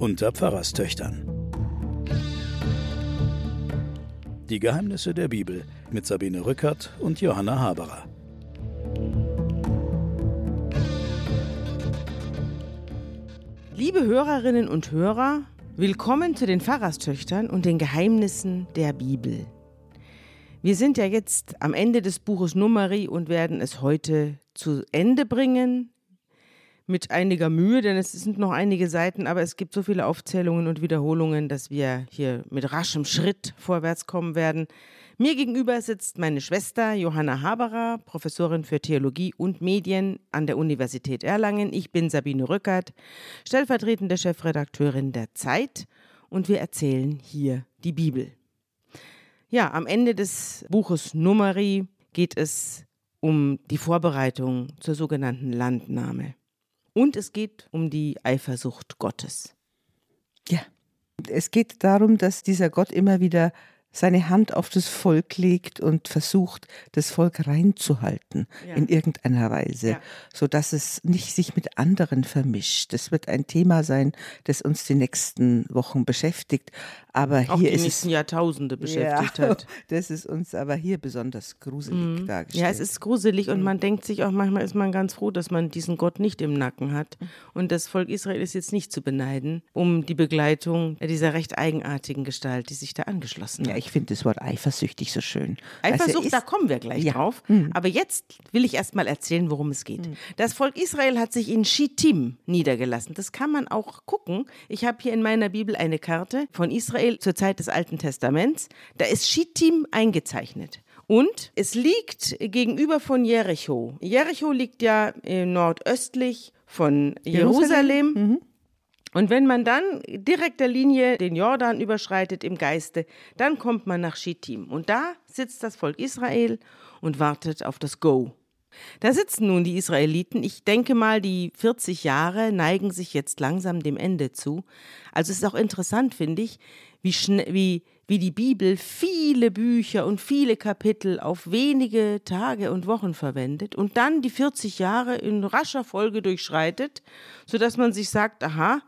unter Pfarrerstöchtern. Die Geheimnisse der Bibel mit Sabine Rückert und Johanna Haberer. Liebe Hörerinnen und Hörer, willkommen zu den Pfarrerstöchtern und den Geheimnissen der Bibel. Wir sind ja jetzt am Ende des Buches Numeri und werden es heute zu Ende bringen mit einiger Mühe, denn es sind noch einige Seiten, aber es gibt so viele Aufzählungen und Wiederholungen, dass wir hier mit raschem Schritt vorwärts kommen werden. Mir gegenüber sitzt meine Schwester Johanna Haberer, Professorin für Theologie und Medien an der Universität Erlangen. Ich bin Sabine Rückert, stellvertretende Chefredakteurin der Zeit und wir erzählen hier die Bibel. Ja, am Ende des Buches Numeri geht es um die Vorbereitung zur sogenannten Landnahme. Und es geht um die Eifersucht Gottes. Ja, es geht darum, dass dieser Gott immer wieder seine Hand auf das Volk legt und versucht, das Volk reinzuhalten ja. in irgendeiner Weise, ja. so dass es nicht sich mit anderen vermischt. Das wird ein Thema sein, das uns die nächsten Wochen beschäftigt. Aber Auch hier die ist nächsten es, Jahrtausende beschäftigt ja, hat. Das ist uns aber hier besonders gruselig mhm. dargestellt. Ja, es ist gruselig und mhm. man denkt sich auch manchmal ist man ganz froh, dass man diesen Gott nicht im Nacken hat. Und das Volk Israel ist jetzt nicht zu beneiden um die Begleitung dieser recht eigenartigen Gestalt, die sich da angeschlossen hat ich finde das Wort eifersüchtig so schön. Eifersucht, ist, da kommen wir gleich ja. drauf. Mhm. Aber jetzt will ich erst mal erzählen, worum es geht. Mhm. Das Volk Israel hat sich in Shittim niedergelassen. Das kann man auch gucken. Ich habe hier in meiner Bibel eine Karte von Israel zur Zeit des Alten Testaments. Da ist Shittim eingezeichnet. Und es liegt gegenüber von Jericho. Jericho liegt ja nordöstlich von Jerusalem. Jerusalem. Mhm. Und wenn man dann direkt der Linie den Jordan überschreitet im Geiste, dann kommt man nach Schittim. Und da sitzt das Volk Israel und wartet auf das Go. Da sitzen nun die Israeliten. Ich denke mal, die 40 Jahre neigen sich jetzt langsam dem Ende zu. Also es ist auch interessant, finde ich, wie, wie, wie die Bibel viele Bücher und viele Kapitel auf wenige Tage und Wochen verwendet und dann die 40 Jahre in rascher Folge durchschreitet, sodass man sich sagt, aha,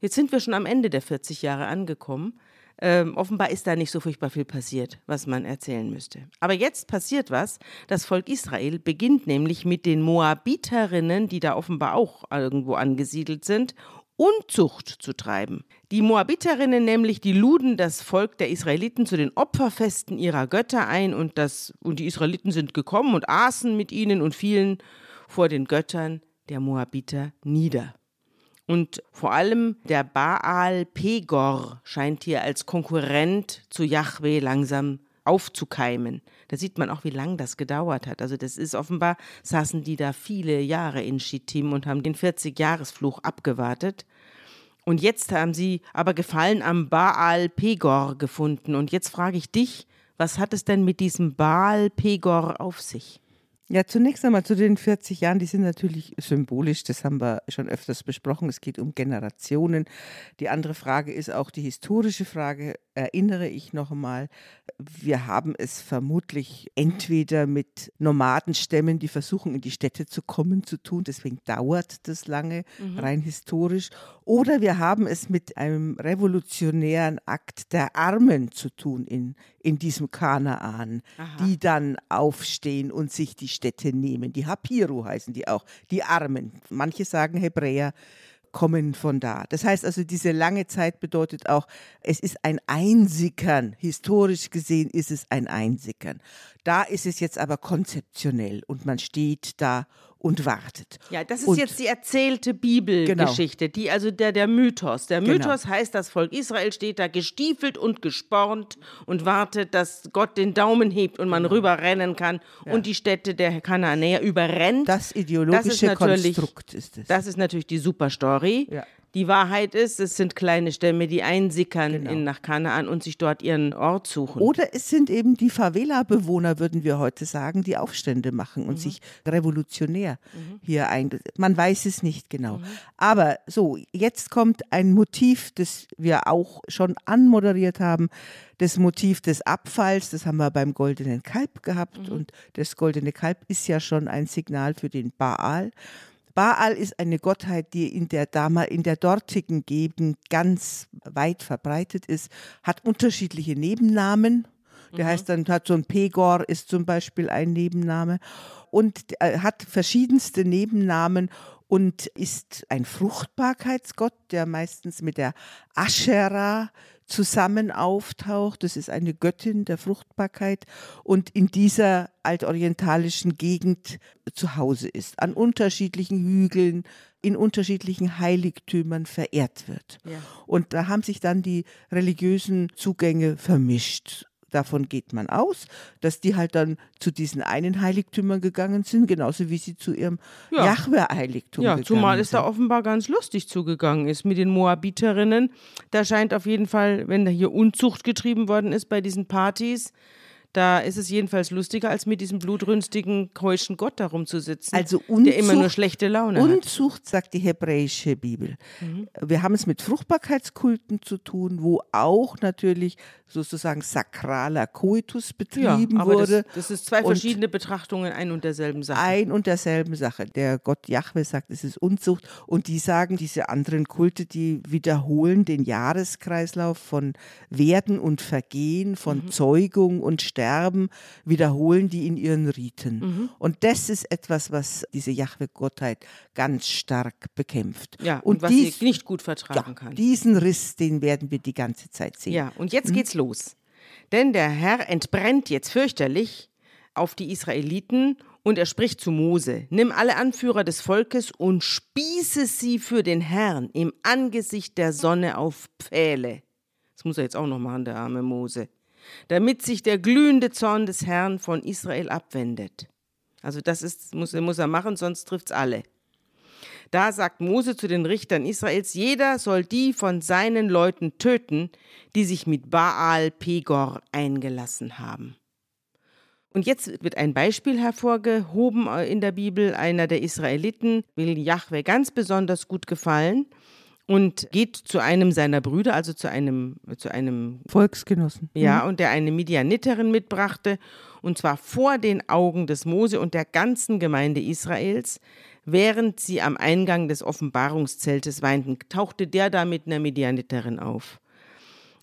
Jetzt sind wir schon am Ende der 40 Jahre angekommen. Ähm, offenbar ist da nicht so furchtbar viel passiert, was man erzählen müsste. Aber jetzt passiert was. Das Volk Israel beginnt nämlich mit den Moabiterinnen, die da offenbar auch irgendwo angesiedelt sind, Unzucht zu treiben. Die Moabiterinnen nämlich, die luden das Volk der Israeliten zu den Opferfesten ihrer Götter ein und, das, und die Israeliten sind gekommen und aßen mit ihnen und fielen vor den Göttern der Moabiter nieder. Und vor allem der Baal Pegor scheint hier als Konkurrent zu Yahweh langsam aufzukeimen. Da sieht man auch, wie lange das gedauert hat. Also das ist offenbar, saßen die da viele Jahre in Schittim und haben den 40-Jahresfluch abgewartet. Und jetzt haben sie aber Gefallen am Baal Pegor gefunden. Und jetzt frage ich dich, was hat es denn mit diesem Baal Pegor auf sich? Ja, zunächst einmal zu den 40 Jahren, die sind natürlich symbolisch, das haben wir schon öfters besprochen. Es geht um Generationen. Die andere Frage ist auch die historische Frage, erinnere ich noch einmal, wir haben es vermutlich entweder mit Nomadenstämmen, die versuchen, in die Städte zu kommen, zu tun, deswegen dauert das lange, mhm. rein historisch, oder wir haben es mit einem revolutionären Akt der Armen zu tun in, in diesem Kanaan, Aha. die dann aufstehen und sich die Städte nehmen. Die Hapiru heißen die auch, die Armen. Manche sagen Hebräer kommen von da. Das heißt also, diese lange Zeit bedeutet auch, es ist ein Einsickern. Historisch gesehen ist es ein Einsickern. Da ist es jetzt aber konzeptionell und man steht da und wartet. Ja, das ist und, jetzt die erzählte Bibelgeschichte, genau. die also der, der Mythos. Der genau. Mythos genau. heißt, das Volk Israel steht da gestiefelt und gespornt und wartet, dass Gott den Daumen hebt und man genau. rüberrennen kann ja. und die Städte der Kanaanäer überrennt. Das ideologische das Konstrukt ist es. Das ist natürlich die Superstory. Ja. Die Wahrheit ist, es sind kleine Stämme, die einsickern genau. in, nach Kanaan und sich dort ihren Ort suchen. Oder es sind eben die Favela-Bewohner, würden wir heute sagen, die Aufstände machen und mhm. sich revolutionär mhm. hier einsetzen. Man weiß es nicht genau. Mhm. Aber so, jetzt kommt ein Motiv, das wir auch schon anmoderiert haben, das Motiv des Abfalls, das haben wir beim goldenen Kalb gehabt mhm. und das goldene Kalb ist ja schon ein Signal für den Baal. Baal ist eine Gottheit, die in der, in der dortigen Gegend ganz weit verbreitet ist, hat unterschiedliche Nebennamen. Der mhm. heißt dann, hat so ein Pegor, ist zum Beispiel ein Nebenname und äh, hat verschiedenste Nebennamen und ist ein Fruchtbarkeitsgott, der meistens mit der Aschera zusammen auftaucht. Das ist eine Göttin der Fruchtbarkeit und in dieser altorientalischen Gegend zu Hause ist, an unterschiedlichen Hügeln, in unterschiedlichen Heiligtümern verehrt wird. Ja. Und da haben sich dann die religiösen Zugänge vermischt davon geht man aus, dass die halt dann zu diesen einen Heiligtümern gegangen sind, genauso wie sie zu ihrem ja. Jahwe-Heiligtum ja, gegangen zumal es da offenbar ganz lustig zugegangen ist mit den Moabiterinnen. Da scheint auf jeden Fall, wenn da hier Unzucht getrieben worden ist bei diesen Partys, da ist es jedenfalls lustiger, als mit diesem blutrünstigen, keuschen Gott darum zu sitzen, also Unzucht, der immer nur schlechte Laune Unzucht, hat. Unzucht, sagt die hebräische Bibel. Mhm. Wir haben es mit Fruchtbarkeitskulten zu tun, wo auch natürlich sozusagen sakraler Koitus betrieben ja, aber wurde. Das, das ist zwei verschiedene Betrachtungen ein und derselben Sache. Ein und derselben Sache. Der Gott Jahwe sagt, es ist Unzucht und die sagen, diese anderen Kulte, die wiederholen den Jahreskreislauf von Werden und Vergehen, von mhm. Zeugung und Sterben, wiederholen die in ihren Riten. Mhm. Und das ist etwas, was diese Jahwe-Gottheit ganz stark bekämpft. Ja, und, und was dies, sie nicht gut vertragen ja, kann. Diesen Riss, den werden wir die ganze Zeit sehen. Ja, und jetzt mhm. geht's los. Denn der Herr entbrennt jetzt fürchterlich auf die Israeliten und er spricht zu Mose: Nimm alle Anführer des Volkes und spieße sie für den Herrn im Angesicht der Sonne auf Pfähle. Das muss er jetzt auch noch machen, der arme Mose. Damit sich der glühende Zorn des Herrn von Israel abwendet. Also, das ist, muss, muss er machen, sonst trifft's alle. Da sagt Mose zu den Richtern Israels, jeder soll die von seinen Leuten töten, die sich mit Baal Pegor eingelassen haben. Und jetzt wird ein Beispiel hervorgehoben in der Bibel. Einer der Israeliten will Jahwe ganz besonders gut gefallen und geht zu einem seiner Brüder, also zu einem, zu einem Volksgenossen. Ja, mhm. und der eine Midianiterin mitbrachte, und zwar vor den Augen des Mose und der ganzen Gemeinde Israels. Während sie am Eingang des Offenbarungszeltes weinten, tauchte der da mit einer Medianiterin auf.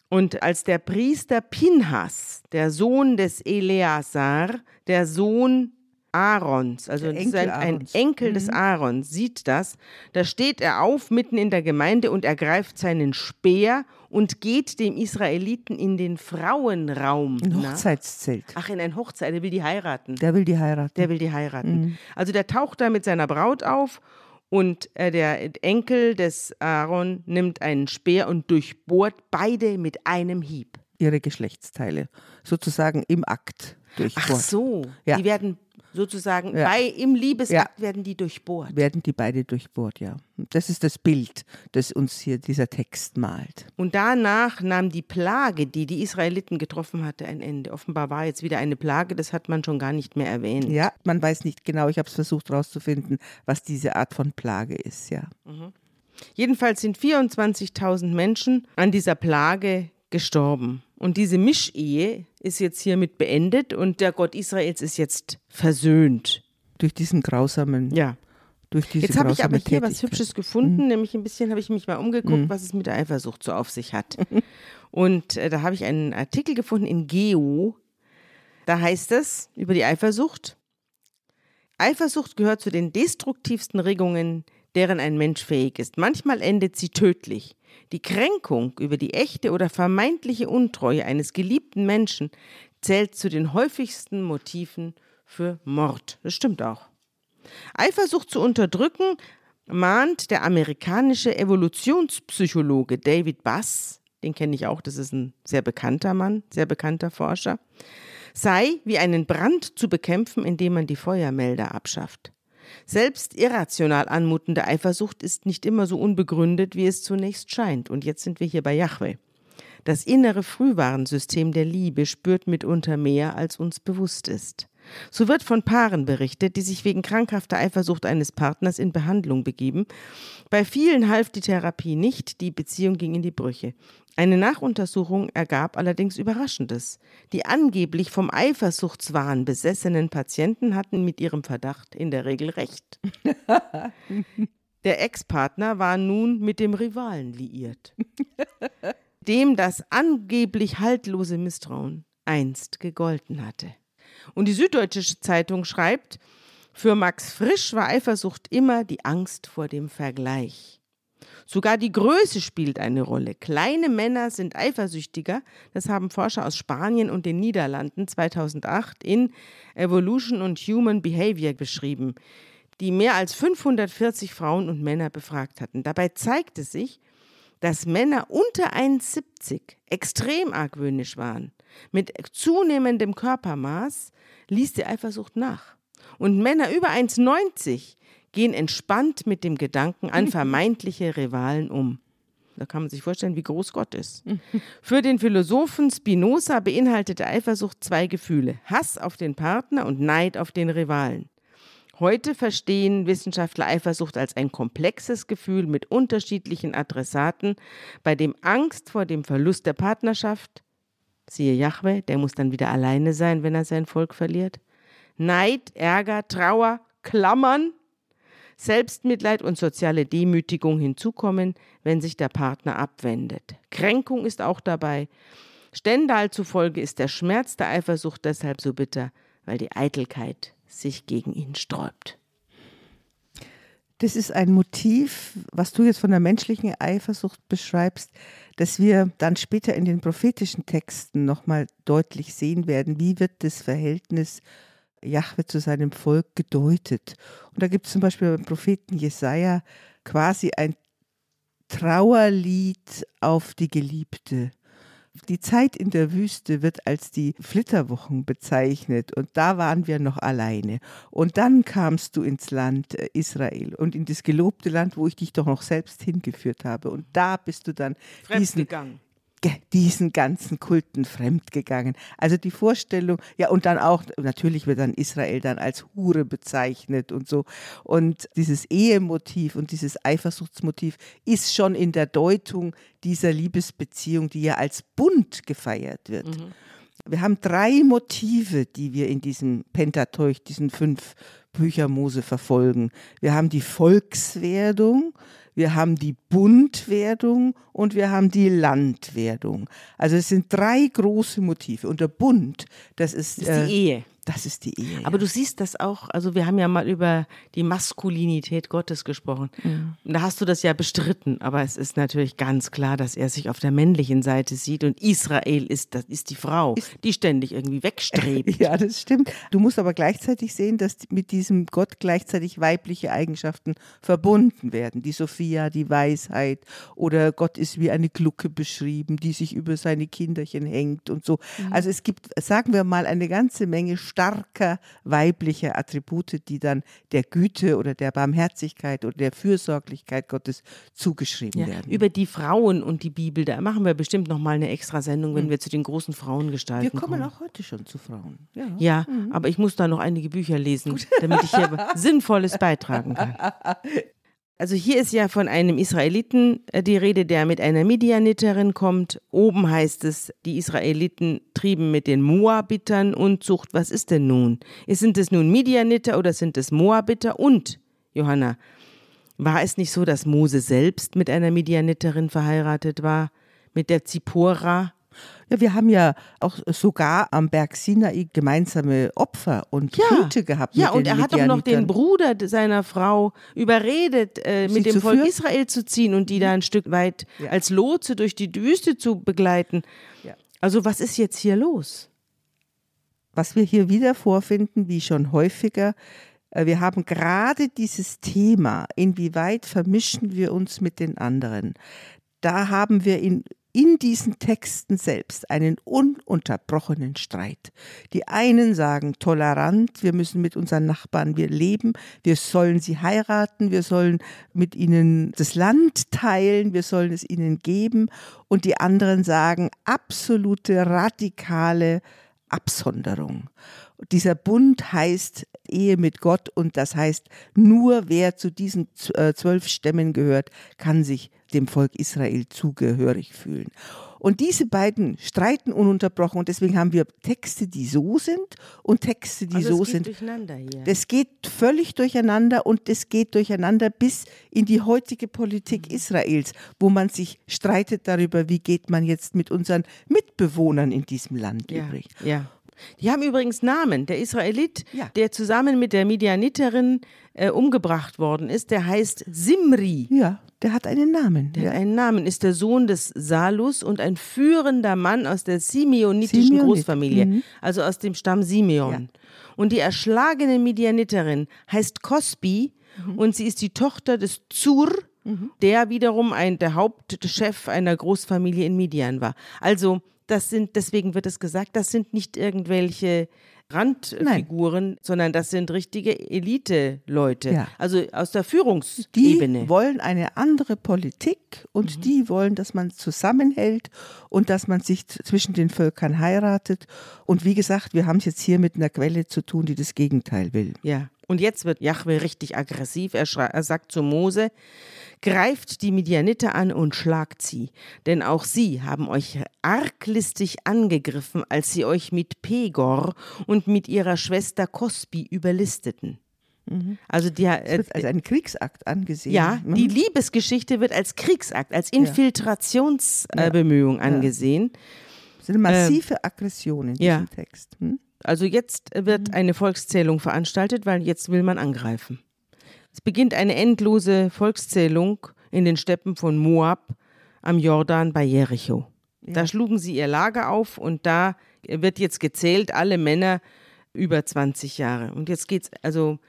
Und als der Priester Pinhas, der Sohn des Eleazar, der Sohn Aarons, also ein, ein, Enkel mhm. des Aarons, sieht das, da steht er auf mitten in der Gemeinde und ergreift seinen Speer und geht dem Israeliten in den Frauenraum. Ein Hochzeitszelt. Ach, in ein Hochzeit, der will die heiraten. Der will die heiraten. Der will die heiraten. Mhm. Also der taucht da mit seiner Braut auf und äh, der Enkel des Aaron nimmt einen Speer und durchbohrt beide mit einem Hieb. Ihre Geschlechtsteile, sozusagen im Akt durchbohrt. Ach so, ja. die werden sozusagen ja. bei, im Liebesakt ja. werden die durchbohrt. Werden die beide durchbohrt, ja. Das ist das Bild, das uns hier dieser Text malt. Und danach nahm die Plage, die die Israeliten getroffen hatte, ein Ende. Offenbar war jetzt wieder eine Plage, das hat man schon gar nicht mehr erwähnt. Ja, man weiß nicht genau, ich habe es versucht herauszufinden, was diese Art von Plage ist, ja. Mhm. Jedenfalls sind 24.000 Menschen an dieser Plage gestorben. Und diese Mischehe ist jetzt hiermit beendet und der Gott Israels ist jetzt versöhnt. Durch diesen grausamen. Ja. Durch diese jetzt habe ich aber hier was Hübsches gefunden, mhm. nämlich ein bisschen habe ich mich mal umgeguckt, mhm. was es mit der Eifersucht so auf sich hat. und äh, da habe ich einen Artikel gefunden in Geo. Da heißt es über die Eifersucht. Eifersucht gehört zu den destruktivsten Regungen, deren ein Mensch fähig ist. Manchmal endet sie tödlich. Die Kränkung über die echte oder vermeintliche Untreue eines geliebten Menschen zählt zu den häufigsten Motiven für Mord. Das stimmt auch. Eifersucht zu unterdrücken mahnt der amerikanische Evolutionspsychologe David Bass, den kenne ich auch, das ist ein sehr bekannter Mann, sehr bekannter Forscher, sei wie einen Brand zu bekämpfen, indem man die Feuermelder abschafft. Selbst irrational anmutende Eifersucht ist nicht immer so unbegründet, wie es zunächst scheint. Und jetzt sind wir hier bei Yahweh. Das innere Frühwarnsystem der Liebe spürt mitunter mehr, als uns bewusst ist. So wird von Paaren berichtet, die sich wegen krankhafter Eifersucht eines Partners in Behandlung begeben. Bei vielen half die Therapie nicht, die Beziehung ging in die Brüche. Eine Nachuntersuchung ergab allerdings Überraschendes. Die angeblich vom Eifersuchtswahn besessenen Patienten hatten mit ihrem Verdacht in der Regel recht. Der Ex-Partner war nun mit dem Rivalen liiert, dem das angeblich haltlose Misstrauen einst gegolten hatte. Und die Süddeutsche Zeitung schreibt, für Max Frisch war Eifersucht immer die Angst vor dem Vergleich. Sogar die Größe spielt eine Rolle. Kleine Männer sind eifersüchtiger. Das haben Forscher aus Spanien und den Niederlanden 2008 in Evolution and Human Behavior beschrieben, die mehr als 540 Frauen und Männer befragt hatten. Dabei zeigte sich, dass Männer unter 1,70 extrem argwöhnisch waren. Mit zunehmendem Körpermaß ließ die Eifersucht nach. Und Männer über 1,90 gehen entspannt mit dem Gedanken an vermeintliche Rivalen um. Da kann man sich vorstellen, wie groß Gott ist. Für den Philosophen Spinoza beinhaltete Eifersucht zwei Gefühle: Hass auf den Partner und Neid auf den Rivalen. Heute verstehen Wissenschaftler Eifersucht als ein komplexes Gefühl mit unterschiedlichen Adressaten, bei dem Angst vor dem Verlust der Partnerschaft, siehe Jahwe, der muss dann wieder alleine sein, wenn er sein Volk verliert, Neid, Ärger, Trauer, Klammern, Selbstmitleid und soziale Demütigung hinzukommen, wenn sich der Partner abwendet. Kränkung ist auch dabei. Stendhal zufolge ist der Schmerz der Eifersucht deshalb so bitter, weil die Eitelkeit sich gegen ihn sträubt. Das ist ein Motiv, was du jetzt von der menschlichen Eifersucht beschreibst, dass wir dann später in den prophetischen Texten nochmal deutlich sehen werden, wie wird das Verhältnis Jahwe zu seinem Volk gedeutet. Und da gibt es zum Beispiel beim Propheten Jesaja quasi ein Trauerlied auf die Geliebte. Die Zeit in der Wüste wird als die Flitterwochen bezeichnet und da waren wir noch alleine. Und dann kamst du ins Land äh, Israel und in das gelobte Land, wo ich dich doch noch selbst hingeführt habe. Und da bist du dann diesen, diesen ganzen Kulten fremdgegangen. Also die Vorstellung, ja, und dann auch, natürlich wird dann Israel dann als Hure bezeichnet und so. Und dieses Ehemotiv und dieses Eifersuchtsmotiv ist schon in der Deutung dieser Liebesbeziehung, die ja als Bund gefeiert wird. Mhm. Wir haben drei Motive, die wir in diesem Pentateuch, diesen fünf Bücher Mose verfolgen. Wir haben die Volkswerdung, wir haben die Bundwerdung und wir haben die Landwerdung. Also es sind drei große Motive. Und der Bund, das ist, ist die äh, Ehe. Das ist die Ehe. Aber ja. du siehst das auch, also wir haben ja mal über die Maskulinität Gottes gesprochen. Ja. Da hast du das ja bestritten, aber es ist natürlich ganz klar, dass er sich auf der männlichen Seite sieht und Israel ist, das ist die Frau, ist, die ständig irgendwie wegstrebt. Ja, das stimmt. Du musst aber gleichzeitig sehen, dass mit diesem Gott gleichzeitig weibliche Eigenschaften verbunden werden. Die Sophia, die Weisheit oder Gott ist wie eine Glucke beschrieben, die sich über seine Kinderchen hängt und so. Mhm. Also es gibt, sagen wir mal, eine ganze Menge starker weiblicher Attribute, die dann der Güte oder der Barmherzigkeit oder der Fürsorglichkeit Gottes zugeschrieben ja, werden. Über die Frauen und die Bibel, da machen wir bestimmt noch mal eine extra Sendung, wenn mhm. wir zu den großen Frauengestalten kommen. Wir kommen auch heute schon zu Frauen. Ja, ja mhm. aber ich muss da noch einige Bücher lesen, damit ich hier Sinnvolles beitragen kann. Also hier ist ja von einem Israeliten äh, die Rede, der mit einer Midianiterin kommt. Oben heißt es, die Israeliten trieben mit den Moabitern Unzucht. Was ist denn nun? Sind es nun Midianiter oder sind es Moabiter? Und, Johanna, war es nicht so, dass Mose selbst mit einer Midianiterin verheiratet war? Mit der Zippora? Ja, wir haben ja auch sogar am Berg Sinai gemeinsame Opfer und ja. Töte gehabt. Ja, und er hat auch noch den Bruder seiner Frau überredet, äh, mit dem Volk führen? Israel zu ziehen und die da ein Stück weit ja. als Lotse durch die Wüste zu begleiten. Ja. Also was ist jetzt hier los? Was wir hier wieder vorfinden, wie schon häufiger, äh, wir haben gerade dieses Thema, inwieweit vermischen wir uns mit den anderen. Da haben wir in in diesen Texten selbst einen ununterbrochenen Streit. Die einen sagen tolerant, wir müssen mit unseren Nachbarn wir leben, wir sollen sie heiraten, wir sollen mit ihnen das Land teilen, wir sollen es ihnen geben und die anderen sagen absolute radikale Absonderung. Dieser Bund heißt Ehe mit Gott und das heißt, nur wer zu diesen äh, zwölf Stämmen gehört, kann sich dem Volk Israel zugehörig fühlen. Und diese beiden streiten ununterbrochen und deswegen haben wir Texte, die so sind und Texte, die also so geht sind. Durcheinander hier. Das geht völlig durcheinander und es geht durcheinander bis in die heutige Politik Mhm. Israels, wo man sich streitet darüber, wie geht man jetzt mit unseren Mitbewohnern in diesem Land ja, übrig. ja. Die haben übrigens Namen. Der Israelit, Ja. der zusammen mit der Midianiterin äh, umgebracht worden ist, der heißt Simri. Ja, der hat einen Namen. Der ja. hat einen Namen, ist der Sohn des Salus und ein führender Mann aus der simeonitischen Simeonit, Großfamilie, mhm. also aus dem Stamm Simeon. Ja. Und die erschlagene Midianiterin heißt Kosbi Mhm. und sie ist die Tochter des Zur, der wiederum ein, der Hauptchef einer Großfamilie in Midian war. Also, das sind, deswegen wird es gesagt, das sind nicht irgendwelche Randfiguren, sondern das sind richtige Elite-Leute. Ja. Also aus der Die Führungsebene. wollen eine andere Politik und Mhm. die wollen, dass man zusammenhält und dass man sich zwischen den Völkern heiratet. Und wie gesagt, wir haben es jetzt hier mit einer Quelle zu tun, die das Gegenteil will. Ja, und jetzt wird Jahwe richtig aggressiv. Er, er sagt zu Mose, greift die Midianiter an und schlagt sie, denn auch sie haben euch arglistig angegriffen, als sie euch mit Pegor und mit ihrer Schwester Kosbi überlisteten. Also die, äh, wird als ein Kriegsakt angesehen. ja, Mhm. die Liebesgeschichte wird als Kriegsakt, als Infiltrationsbemühung äh, Bemühung angesehen. Das ist eine massive Aggression in diesem ja. Text. Hm? Also jetzt wird eine Volkszählung veranstaltet, weil jetzt will man angreifen. Es beginnt eine endlose Volkszählung in den Steppen von Moab am Jordan bei Jericho. Da schlugen sie ihr Lager auf und da wird jetzt gezählt, alle Männer über 20 Jahre. Und jetzt geht's, also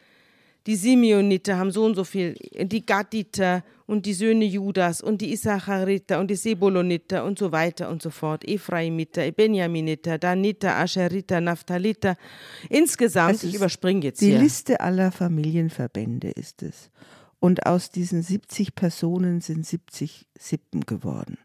die Simeoniter haben so und so viel, die Gaditer und die Söhne Judas und die Issachariter und die Sebuloniter und so weiter und so fort, Ephraimiter, Benjaminiter, Daniter, Ascheriter, Naphthaliter. Insgesamt, Es ich überspringe jetzt Die hier. Liste aller Familienverbände ist es. Und aus diesen 70 Personen sind 70 Sippen geworden.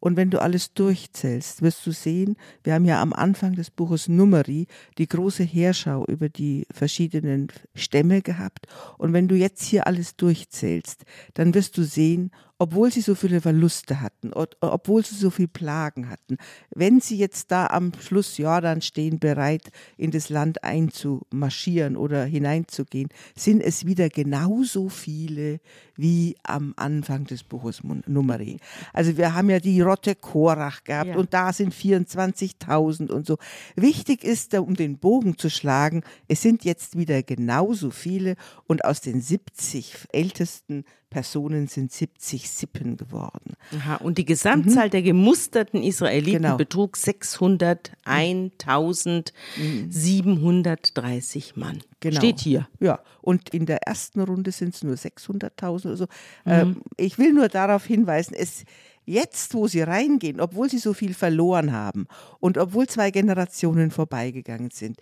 Und wenn du alles durchzählst, wirst du sehen, wir haben ja am Anfang des Buches Numeri die große Heerschau über die verschiedenen Stämme gehabt. Und wenn du jetzt hier alles durchzählst, dann wirst du sehen, obwohl sie so viele Verluste hatten, ob- obwohl sie so viel Plagen hatten, wenn sie jetzt da am Schluss Jordan stehen, bereit in das Land einzumarschieren oder hineinzugehen, sind es wieder genauso viele wie am Anfang des Buches Numeri. Also wir haben ja die Rotte Korach gehabt Ja. und da sind 24.000 und so. Wichtig ist, um den Bogen zu schlagen, es sind jetzt wieder genauso viele und aus den 70 ältesten Personen sind 70 Sippen geworden. Aha, und die Gesamtzahl der gemusterten Israeliten Genau. betrug 601.730 Mann. Genau. Steht hier. Ja, und in der ersten Runde sind es nur 600.000 oder so. Ähm, ich will nur darauf hinweisen, es jetzt, wo sie reingehen, obwohl sie so viel verloren haben und obwohl zwei Generationen vorbeigegangen sind,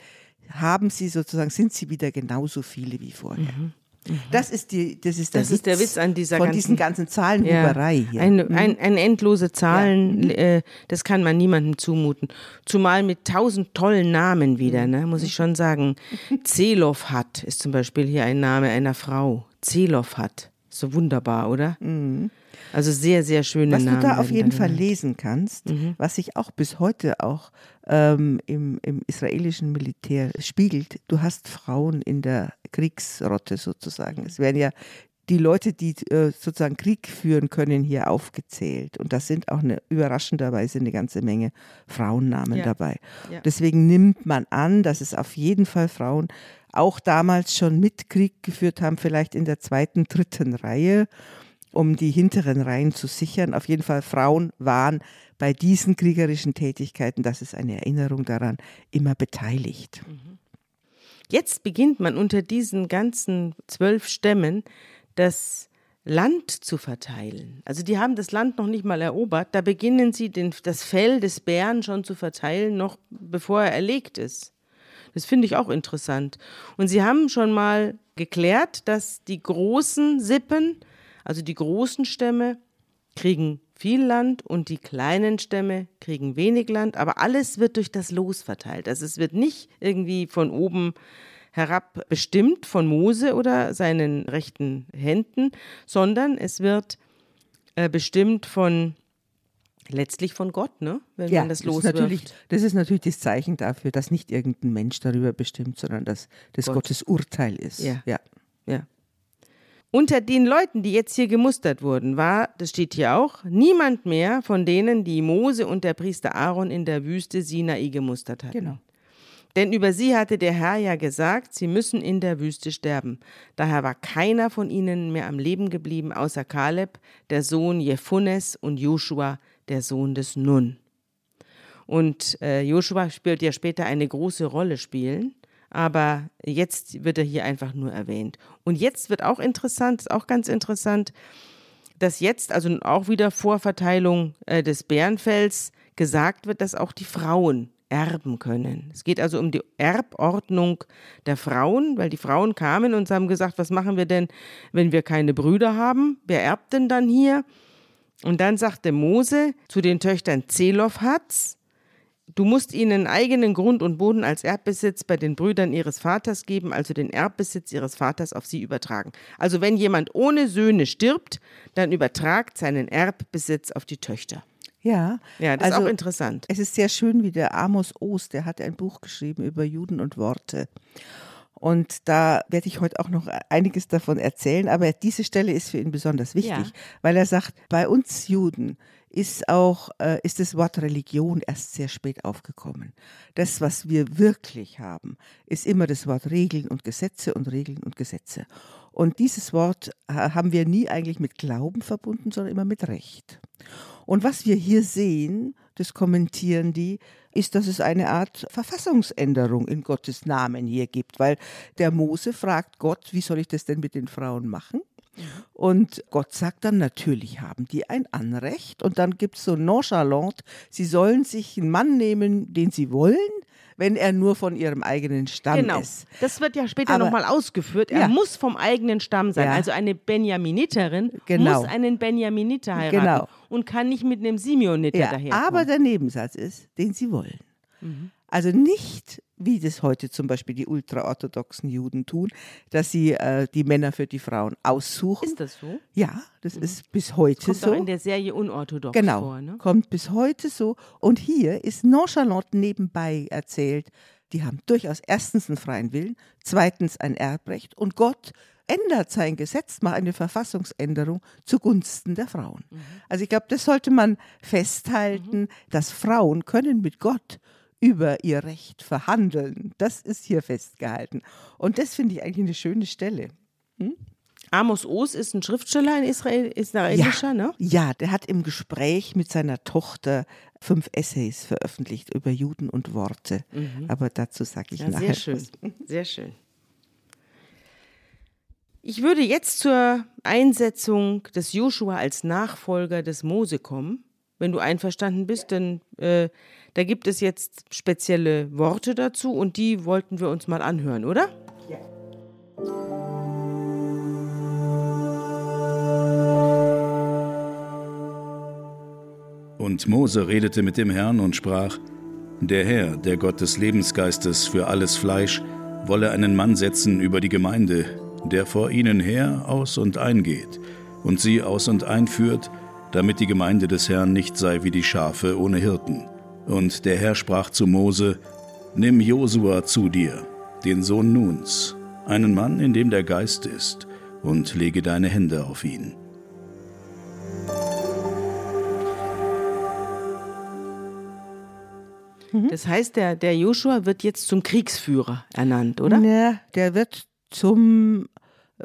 haben sie sozusagen, sind sie wieder genauso viele wie vorher. Das ist die, das ist der, Das ist der Witz an dieser von ganzen- diesen ganzen Zahlenhuberei hier. Ein, ein, ein endlose Zahlen, Mhm. äh, das kann man niemandem zumuten. Zumal mit tausend tollen Namen wieder, ne, muss ich schon sagen. Zelofhat ist zum Beispiel hier ein Name einer Frau. Zelofhat. So wunderbar, oder? Also sehr, sehr schöne Mhm. Was Namen. du da auf jeden Fall genannt. lesen kannst, Mhm. was sich auch bis heute auch ähm, im, im israelischen Militär spiegelt, du hast Frauen in der Kriegsrotte sozusagen. Es werden ja die Leute, die äh, sozusagen Krieg führen können, hier aufgezählt. Und das sind auch eine, überraschenderweise eine ganze Menge Frauennamen Ja. dabei. Ja. Deswegen nimmt man an, dass es auf jeden Fall Frauen auch damals schon mit Krieg geführt haben, vielleicht in der zweiten, dritten Reihe um die hinteren Reihen zu sichern. Auf jeden Fall Frauen waren bei diesen kriegerischen Tätigkeiten, das ist eine Erinnerung daran, immer beteiligt. Jetzt beginnt man unter diesen ganzen zwölf Stämmen das Land zu verteilen. Also die haben das Land noch nicht mal erobert. Da beginnen sie den, das Fell des Bären schon zu verteilen, noch bevor er erlegt ist. Das finde ich auch interessant. Und sie haben schon mal geklärt, dass die großen Sippen, also die großen Stämme, kriegen viel Land und die kleinen Stämme kriegen wenig Land, aber alles wird durch das Los verteilt. Also es wird nicht irgendwie von oben herab bestimmt von Mose oder seinen rechten Händen, sondern es wird äh, bestimmt von letztlich von Gott, ne? Wenn ja, man das loswirft. Das ist natürlich das Zeichen dafür, dass nicht irgendein Mensch darüber bestimmt, sondern dass das Gott. Gottes Urteil ist. Ja. ja. ja. Unter den Leuten, die jetzt hier gemustert wurden, war, das steht hier auch, niemand mehr von denen, die Mose und der Priester Aaron in der Wüste Sinai gemustert hatten. Genau. Denn über sie hatte der Herr ja gesagt, sie müssen in der Wüste sterben. Daher war keiner von ihnen mehr am Leben geblieben, außer Kaleb, der Sohn Jephunes und Joshua, der Sohn des Nun. Und äh, Joshua spielt ja später eine große Rolle spielen, aber jetzt wird er hier einfach nur erwähnt. Und jetzt wird auch interessant, auch ganz interessant, dass jetzt, also auch wieder Vorverteilung äh, des Bärenfells, gesagt wird, dass auch die Frauen erben können. Es geht also um die Erbordnung der Frauen, weil die Frauen kamen und haben gesagt, was machen wir denn, wenn wir keine Brüder haben? Wer erbt denn dann hier? Und dann sagte Mose zu den Töchtern Zelofhats, du musst ihnen eigenen Grund und Boden als Erbbesitz bei den Brüdern ihres Vaters geben, also den Erbbesitz ihres Vaters auf sie übertragen. Also wenn jemand ohne Söhne stirbt, dann übertragt seinen Erbbesitz auf die Töchter. Ja, ja das also, ist auch interessant. Es ist sehr schön, wie der Amos Ost, der hat ein Buch geschrieben über Juden und Worte. Und da werde ich heute auch noch einiges davon erzählen. Aber diese Stelle ist für ihn besonders wichtig, ja. weil er sagt, bei uns Juden ist auch, äh, ist das Wort Religion erst sehr spät aufgekommen. Das, was wir wirklich haben, ist immer das Wort Regeln und Gesetze und Regeln und Gesetze. Und dieses Wort äh, haben wir nie eigentlich mit Glauben verbunden, sondern immer mit Recht. Und was wir hier sehen, das kommentieren die, ist, dass es eine Art Verfassungsänderung in Gottes Namen hier gibt, weil der Mose fragt Gott, wie soll ich das denn mit den Frauen machen? Und Gott sagt dann, natürlich haben die ein Anrecht. Und dann gibt es so nonchalant, sie sollen sich einen Mann nehmen, den sie wollen, wenn er nur von ihrem eigenen Stamm genau. ist. Das wird ja später nochmal ausgeführt. Er ja. muss vom eigenen Stamm sein. Ja. Also eine Benjaminiterin genau. muss einen Benjaminiter heiraten genau. und kann nicht mit einem Simeoniter ja, daherkommen. Aber der Nebensatz ist, den sie wollen. Mhm. Also nicht, wie das heute zum Beispiel die ultraorthodoxen Juden tun, dass sie äh, die Männer für die Frauen aussuchen. Ist das so? Ja, das mhm. ist bis heute kommt so. Kommt in der Serie unorthodox genau, vor. Ne? kommt bis heute so. Und hier ist nonchalant nebenbei erzählt, die haben durchaus erstens einen freien Willen, zweitens ein Erbrecht und Gott ändert sein Gesetz, macht eine Verfassungsänderung zugunsten der Frauen. Mhm. Also ich glaube, das sollte man festhalten, mhm. dass Frauen können mit Gott über ihr Recht verhandeln. Das ist hier festgehalten. Und das finde ich eigentlich eine schöne Stelle. Hm? Amos Oz ist ein Schriftsteller, ein Israel, israelischer, ja, ne? Ja, der hat im Gespräch mit seiner Tochter fünf Essays veröffentlicht über Juden und Worte. Mhm. Aber dazu sage ich ja, nachher. Sehr schön, sehr schön. Ich würde jetzt zur Einsetzung des Joshua als Nachfolger des Mose kommen. Wenn du einverstanden bist, dann äh, da gibt es jetzt spezielle Worte dazu und die wollten wir uns mal anhören, oder? Ja. Und Mose redete mit dem Herrn und sprach, Der Herr, der Gott des Lebensgeistes für alles Fleisch, wolle einen Mann setzen über die Gemeinde, der vor ihnen her aus und eingeht und sie aus und einführt, damit die Gemeinde des Herrn nicht sei wie die Schafe ohne Hirten. Und der Herr sprach zu Mose, Nimm Josua zu dir, den Sohn Nuns, einen Mann, in dem der Geist ist, und lege deine Hände auf ihn. Mhm. Das heißt, der, der Joshua wird jetzt zum Kriegsführer ernannt, oder? Ja, der wird zum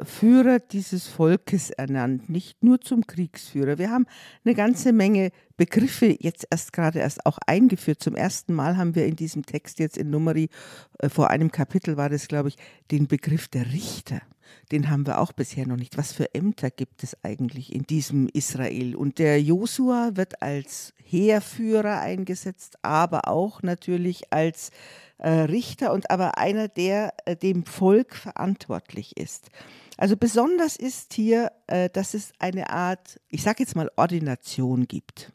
Führer dieses Volkes ernannt, nicht nur zum Kriegsführer. Wir haben eine ganze Menge Begriffe jetzt erst gerade erst auch eingeführt. Zum ersten Mal haben wir in diesem Text jetzt in Numeri, äh, vor einem Kapitel war das, glaube ich, den Begriff der Richter. Den haben wir auch bisher noch nicht. Was für Ämter gibt es eigentlich in diesem Israel? Und der Josua wird als Heerführer eingesetzt, aber auch natürlich als Richter und aber einer, der äh, dem Volk verantwortlich ist. Also besonders ist hier, äh, dass es eine Art, ich sage jetzt mal, Ordination gibt.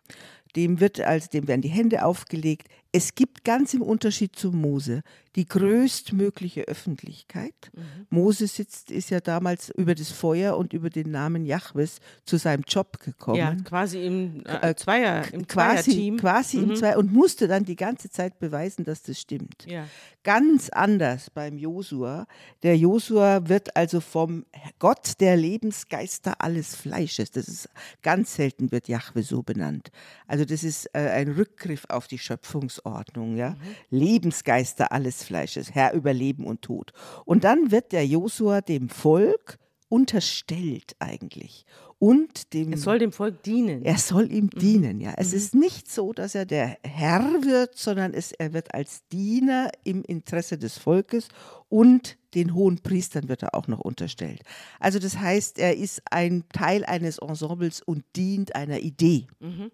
Dem wird also, dem werden die Hände aufgelegt. Es gibt ganz im Unterschied zu Mose die größtmögliche Öffentlichkeit. Mhm. Mose sitzt, ist ja damals über das Feuer und über den Namen Jahwes zu seinem Job gekommen. Ja, quasi im äh, Zweier, im quasi, Zweier-Team. Quasi mhm. im Zweier und musste dann die ganze Zeit beweisen, dass das stimmt. Ja. Ganz anders beim Josua. Der Josua wird also vom Gott der Lebensgeister alles Fleisches. Das ist ganz selten wird Jahwe so benannt. Also das ist äh, ein Rückgriff auf die Schöpfungs Ordnung, ja. Mhm. Lebensgeister alles Fleisches, Herr über Leben und Tod. Und dann wird der Josua dem Volk unterstellt eigentlich und dem er soll dem Volk dienen. Er soll ihm mhm. dienen, ja. Es mhm. ist nicht so, dass er der Herr wird, sondern es, er wird als Diener im Interesse des Volkes und den hohen Priestern wird er auch noch unterstellt. Also das heißt, er ist ein Teil eines Ensembles und dient einer Idee. Mhm.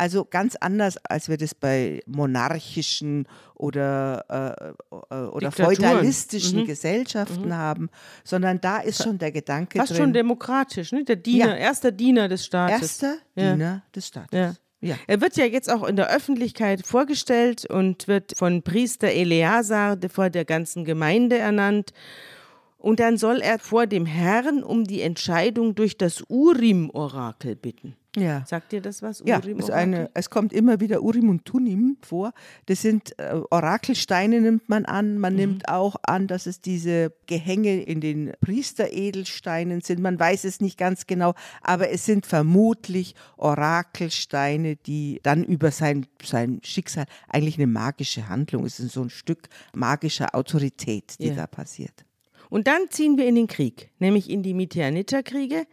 Also ganz anders, als wir das bei monarchischen oder, äh, äh oder feudalistischen mhm. Gesellschaften mhm. haben, sondern da ist schon der Gedanke Fast drin. schon demokratisch, ne? der Diener, ja. erster Diener des Staates. Erster ja. Diener des Staates. Ja. Ja. Er wird ja jetzt auch in der Öffentlichkeit vorgestellt und wird von Priester Eleazar vor der ganzen Gemeinde ernannt. Und dann soll er vor dem Herrn um die Entscheidung durch das Urim-Orakel bitten. Ja. Sagt dir das was? Ja, ist eine, es kommt immer wieder Urim und Tunim vor. Das sind äh, Orakelsteine, nimmt man an. Man mhm. nimmt auch an, dass es diese Gehänge in den Priesteredelsteinen sind. Man weiß es nicht ganz genau, aber es sind vermutlich Orakelsteine, die dann über sein, sein Schicksal eigentlich eine magische Handlung, es ist so ein Stück magischer Autorität, die ja. da passiert. Und dann ziehen wir in den Krieg, nämlich in die Midianiterkriege.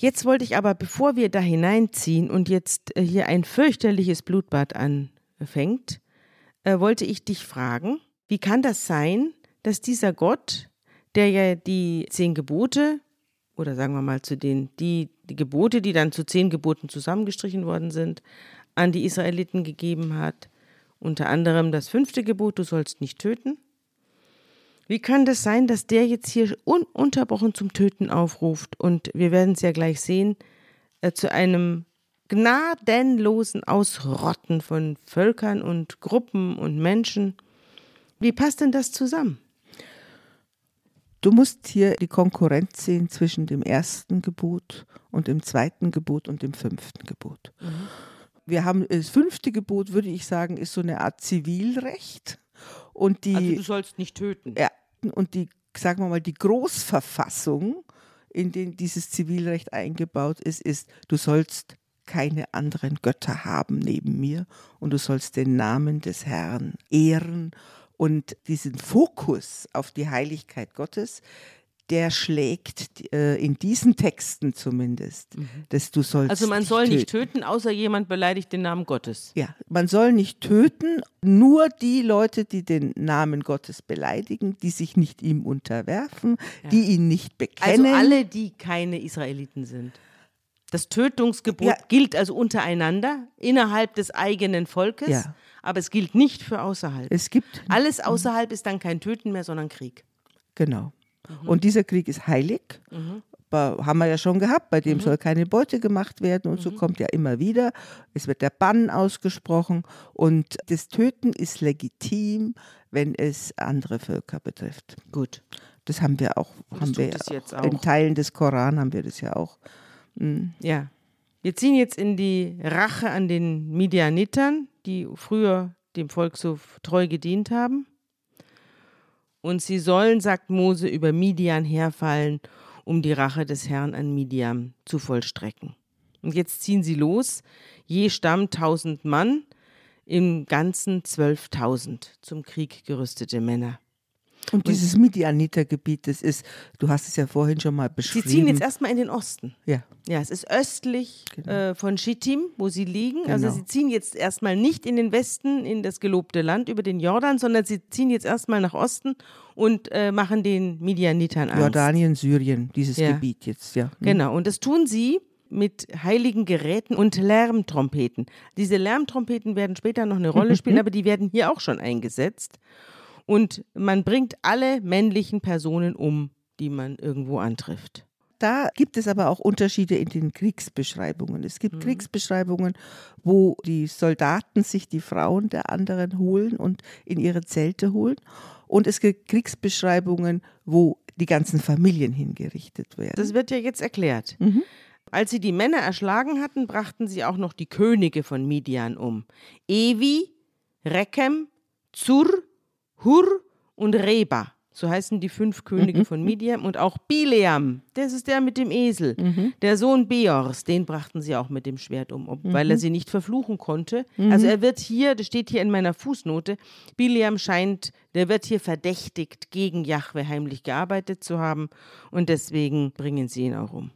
Jetzt wollte ich aber, bevor wir da hineinziehen und jetzt äh, hier ein fürchterliches Blutbad anfängt, äh, wollte ich dich fragen, wie kann das sein, dass dieser Gott, der ja die zehn Gebote, oder sagen wir mal zu den, die, die Gebote, die dann zu zehn Geboten zusammengestrichen worden sind, an die Israeliten gegeben hat, unter anderem das fünfte Gebot, du sollst nicht töten, wie kann das sein, dass der jetzt hier ununterbrochen zum Töten aufruft und wir werden es ja gleich sehen, äh, zu einem gnadenlosen Ausrotten von Völkern und Gruppen und Menschen? Wie passt denn das zusammen? Du musst hier die Konkurrenz sehen zwischen dem ersten Gebot und dem zweiten Gebot und dem fünften Gebot. Mhm. Wir haben das fünfte Gebot, würde ich sagen, ist so eine Art Zivilrecht. Und die, also du sollst nicht töten. Ja, und die, sagen wir mal, die Großverfassung, in den dieses Zivilrecht eingebaut ist, ist, du sollst keine anderen Götter haben neben mir und du sollst den Namen des Herrn ehren und diesen Fokus auf die Heiligkeit Gottes, der schlägt äh, in diesen Texten zumindest, mhm. dass du sollst. Also man soll nicht töten. töten, außer jemand beleidigt den Namen Gottes. Ja, man soll nicht töten, nur die Leute, die den Namen Gottes beleidigen, die sich nicht ihm unterwerfen, ja. die ihn nicht bekennen. Also alle, die keine Israeliten sind. Das Tötungsgebot ja. gilt also untereinander, innerhalb des eigenen Volkes, ja. aber es gilt nicht für außerhalb. Es gibt alles außerhalb ist dann kein Töten mehr, sondern Krieg. Genau. Mhm. Und dieser Krieg ist heilig. Mhm. Haben wir ja schon gehabt, bei dem mhm. soll keine Beute gemacht werden und so mhm. kommt ja immer wieder. Es wird der Bann ausgesprochen und das Töten ist legitim, wenn es andere Völker betrifft. Gut. Das haben wir auch, haben wir auch. in Teilen des Koran haben wir das ja auch. Mhm. Ja. Wir ziehen jetzt in die Rache an den Midianitern, die früher dem Volk so treu gedient haben. Und sie sollen, sagt Mose, über Midian herfallen, um die Rache des Herrn an Midian zu vollstrecken. Und jetzt ziehen sie los, je Stamm tausend Mann, im Ganzen zwölftausend zum Krieg gerüstete Männer. Und dieses Midianiter-Gebiet, das ist, du hast es ja vorhin schon mal beschrieben. Sie ziehen jetzt erstmal in den Osten. Ja. Ja, es ist östlich genau. äh, von Schittim, wo sie liegen. Also genau. Also sie ziehen jetzt erstmal nicht in den Westen, in das gelobte Land über den Jordan, sondern sie ziehen jetzt erstmal nach Osten und äh, machen den Midianitern Angst. Jordanien, Syrien, dieses ja. Gebiet jetzt, ja. Mhm. Genau, und das tun sie, mit heiligen Geräten und Lärmtrompeten. Diese Lärmtrompeten werden später noch eine Rolle spielen, aber die werden hier auch schon eingesetzt. Und man bringt alle männlichen Personen um, die man irgendwo antrifft. Da gibt es aber auch Unterschiede in den Kriegsbeschreibungen. Es gibt mhm. Kriegsbeschreibungen, wo die Soldaten sich die Frauen der anderen holen und in ihre Zelte holen. Und es gibt Kriegsbeschreibungen, wo die ganzen Familien hingerichtet werden. Das wird ja jetzt erklärt. Mhm. Als sie die Männer erschlagen hatten, brachten sie auch noch die Könige von Midian um. Evi, Rekem, Zur, Hur und Reba. So heißen die fünf Könige mhm. von Midian und auch Bileam, das ist der mit dem Esel. Mhm. Der Sohn Beors, den brachten sie auch mit dem Schwert um, ob, mhm. weil er sie nicht verfluchen konnte. Mhm. Also er wird hier, das steht hier in meiner Fußnote, Bileam scheint, der wird hier verdächtigt, gegen Jahwe heimlich gearbeitet zu haben und deswegen bringen sie ihn auch um.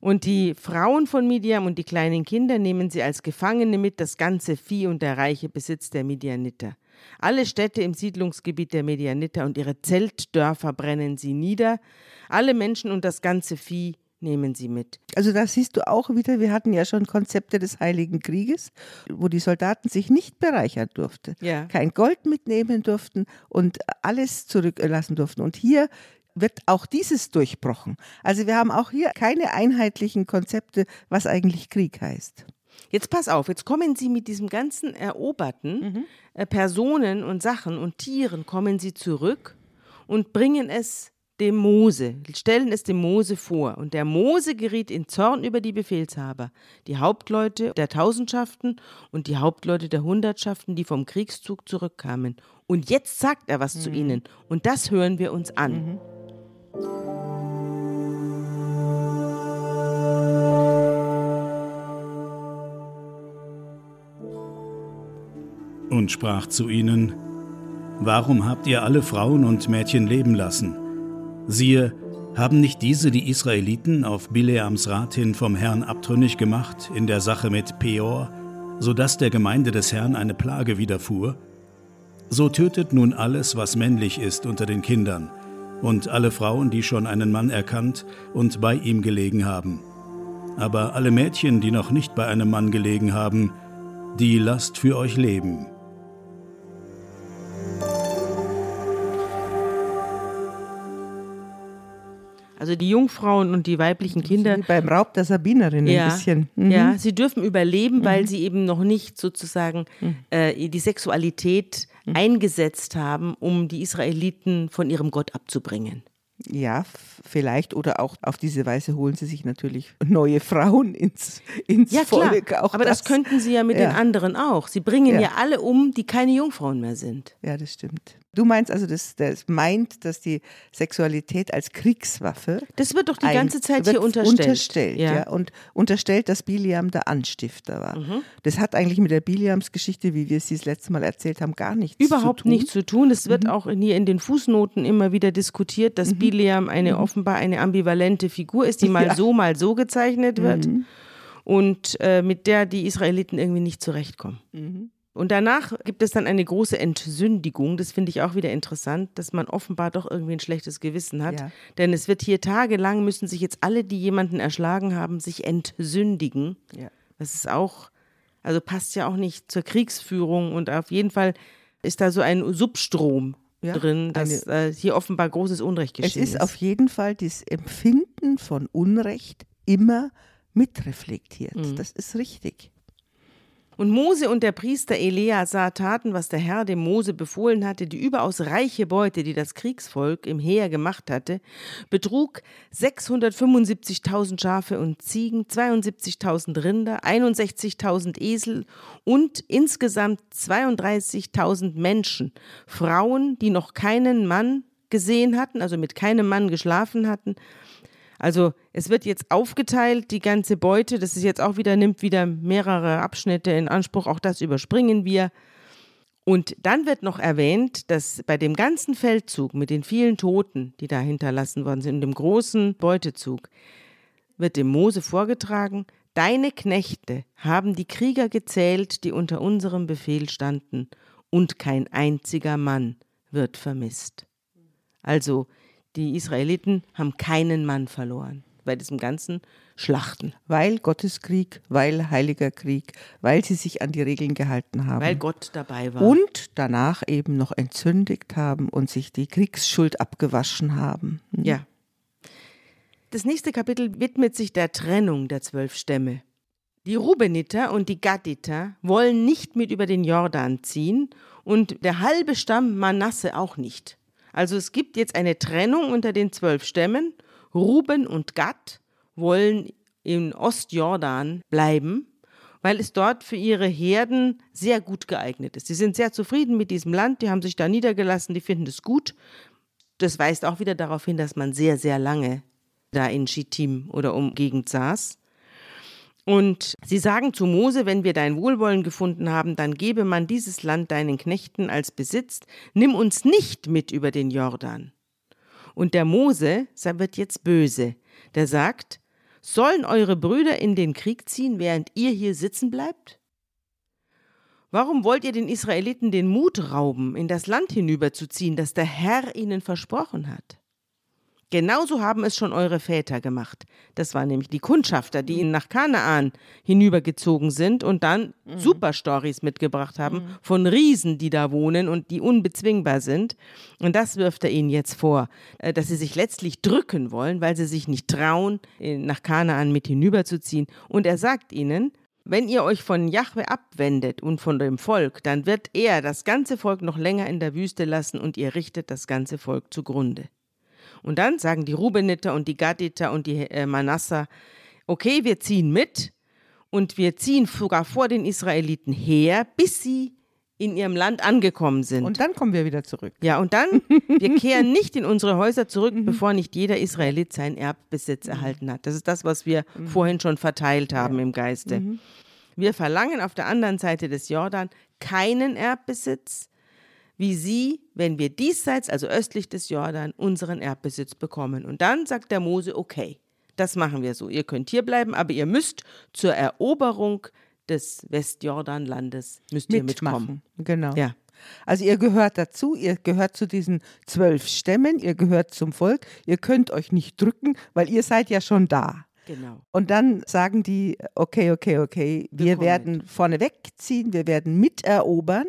Und die Frauen von Midian und die kleinen Kinder nehmen sie als Gefangene mit, das ganze Vieh und der reiche Besitz der Midianiter. Alle Städte im Siedlungsgebiet der Medianiter und ihre Zeltdörfer brennen sie nieder. Alle Menschen und das ganze Vieh nehmen sie mit. Also da siehst du auch wieder, wir hatten ja schon Konzepte des Heiligen Krieges, wo die Soldaten sich nicht bereichern durften, ja. kein Gold mitnehmen durften und alles zurücklassen durften. Und hier wird auch dieses durchbrochen. Also wir haben auch hier keine einheitlichen Konzepte, was eigentlich Krieg heißt. Jetzt pass auf, jetzt kommen sie mit diesem ganzen eroberten mhm. äh, Personen und Sachen und Tieren, kommen sie zurück und bringen es dem Mose, stellen es dem Mose vor. Und der Mose geriet in Zorn über die Befehlshaber, die Hauptleute der Tausendschaften und die Hauptleute der Hundertschaften, die vom Kriegszug zurückkamen. Und jetzt sagt er was mhm. zu ihnen. Und das hören wir uns an. Mhm. Und sprach zu ihnen, Warum habt ihr alle Frauen und Mädchen leben lassen? Siehe, haben nicht diese die Israeliten auf Bileams Rat hin vom Herrn abtrünnig gemacht in der Sache mit Peor, so dass der Gemeinde des Herrn eine Plage widerfuhr? So tötet nun alles, was männlich ist unter den Kindern, und alle Frauen, die schon einen Mann erkannt und bei ihm gelegen haben. Aber alle Mädchen, die noch nicht bei einem Mann gelegen haben, die lasst für euch leben. Also die Jungfrauen und die weiblichen Kinder. Wie beim Raub der Sabinerin ja, ein bisschen. Mhm. Ja, sie dürfen überleben, weil mhm. sie eben noch nicht sozusagen mhm. äh, die Sexualität mhm. eingesetzt haben, um die Israeliten von ihrem Gott abzubringen. Ja, vielleicht oder auch auf diese Weise holen sie sich natürlich neue Frauen ins, ins ja, Volk. Klar. Aber das. das. könnten sie ja mit ja. den anderen auch. Sie bringen ja. ja alle um, die keine Jungfrauen mehr sind. Ja, das stimmt. Du meinst also, das, das meint, dass die Sexualität als Kriegswaffe. Das wird doch die ganze Zeit hier unterstellt. Unterstellt, ja. ja. Und unterstellt, dass Biliam der Anstifter war. Mhm. Das hat eigentlich mit der Biliams-Geschichte, wie wir es das letzte Mal erzählt haben, gar nichts Überhaupt zu tun. Überhaupt nichts zu tun. Es wird mhm. auch hier in den Fußnoten immer wieder diskutiert, dass mhm. Biliam eine mhm. offenbar eine ambivalente Figur ist, die mal ja. so, mal so gezeichnet wird. Mhm. Und äh, mit der die Israeliten irgendwie nicht zurechtkommen. Mhm. Und danach gibt es dann eine große Entsündigung. Das finde ich auch wieder interessant, dass man offenbar doch irgendwie ein schlechtes Gewissen hat. Ja. Denn es wird hier tagelang, müssen sich jetzt alle, die jemanden erschlagen haben, sich entsündigen. Ja. Das ist auch, also passt ja auch nicht zur Kriegsführung. Und auf jeden Fall ist da so ein Substrom ja, drin, dass eine, äh, hier offenbar großes Unrecht geschehen ist. Es ist auf jeden Fall das Empfinden von Unrecht immer mitreflektiert. Mhm. Das ist richtig. Und Mose und der Priester Elia sah taten, was der Herr dem Mose befohlen hatte, die überaus reiche Beute, die das Kriegsvolk im Heer gemacht hatte, betrug 675.000 Schafe und Ziegen, 72.000 Rinder, 61.000 Esel und insgesamt 32.000 Menschen, Frauen, die noch keinen Mann gesehen hatten, also mit keinem Mann geschlafen hatten, also es wird jetzt aufgeteilt, die ganze Beute, das ist jetzt auch wieder, nimmt wieder mehrere Abschnitte in Anspruch, auch das überspringen wir. Und dann wird noch erwähnt, dass bei dem ganzen Feldzug mit den vielen Toten, die da hinterlassen worden sind, dem großen Beutezug, wird dem Mose vorgetragen, Deine Knechte haben die Krieger gezählt, die unter unserem Befehl standen, und kein einziger Mann wird vermisst. Also die Israeliten haben keinen Mann verloren. bei diesem ganzen Schlachten. Weil Gotteskrieg, weil Heiliger Krieg, weil sie sich an die Regeln gehalten haben. Weil Gott dabei war. Und danach eben noch entzündigt haben und sich die Kriegsschuld abgewaschen haben. Hm. Ja. Das nächste Kapitel widmet sich der Trennung der zwölf Stämme. Die Rubeniter und die Gaditer wollen nicht mit über den Jordan ziehen und der halbe Stamm Manasse auch nicht. Also es gibt jetzt eine Trennung unter den zwölf Stämmen. Ruben und Gad wollen in Ostjordan bleiben, weil es dort für ihre Herden sehr gut geeignet ist. Sie sind sehr zufrieden mit diesem Land, die haben sich da niedergelassen, die finden es gut. Das weist auch wieder darauf hin, dass man sehr, sehr lange da in Schittim oder umgegend saß. Und sie sagen zu Mose, wenn wir dein Wohlwollen gefunden haben, dann gebe man dieses Land deinen Knechten als Besitz, nimm uns nicht mit über den Jordan. Und der Mose wird jetzt böse, der sagt, sollen eure Brüder in den Krieg ziehen, während ihr hier sitzen bleibt? Warum wollt ihr den Israeliten den Mut rauben, in das Land hinüberzuziehen, das der Herr ihnen versprochen hat? Genauso haben es schon eure Väter gemacht. Das waren nämlich die Kundschafter, die ihnen nach Kanaan hinübergezogen sind und dann mhm. Superstories mitgebracht haben mhm. von Riesen, die da wohnen und die unbezwingbar sind. Und das wirft er ihnen jetzt vor, äh, dass sie sich letztlich drücken wollen, weil sie sich nicht trauen, nach Kanaan mit hinüberzuziehen. Und er sagt ihnen, wenn ihr euch von Jahwe abwendet und von dem Volk, dann wird er das ganze Volk noch länger in der Wüste lassen und ihr richtet das ganze Volk zugrunde. Und dann sagen die Rubeniter und die Gaditer und die äh, Manasser, okay, wir ziehen mit und wir ziehen sogar vor den Israeliten her, bis sie in ihrem Land angekommen sind. Und dann kommen wir wieder zurück. Ja, und dann, wir kehren nicht in unsere Häuser zurück, mhm. bevor nicht jeder Israelit seinen Erbbesitz mhm. erhalten hat. Das ist das, was wir mhm. vorhin schon verteilt haben ja. im Geiste. Mhm. Wir verlangen auf der anderen Seite des Jordan keinen Erbbesitz, wie sie, wenn wir diesseits, also östlich des Jordan, unseren Erbbesitz bekommen. Und dann sagt der Mose, okay, das machen wir so. Ihr könnt hier bleiben, aber ihr müsst zur Eroberung des Westjordanlandes müsst ihr mitkommen. Genau. Ja. Also ihr gehört dazu, ihr gehört zu diesen zwölf Stämmen, ihr gehört zum Volk, ihr könnt euch nicht drücken, weil ihr seid ja schon da. Genau. Und dann sagen die, okay, okay, okay, wir, wir werden vorne wegziehen, wir werden miterobern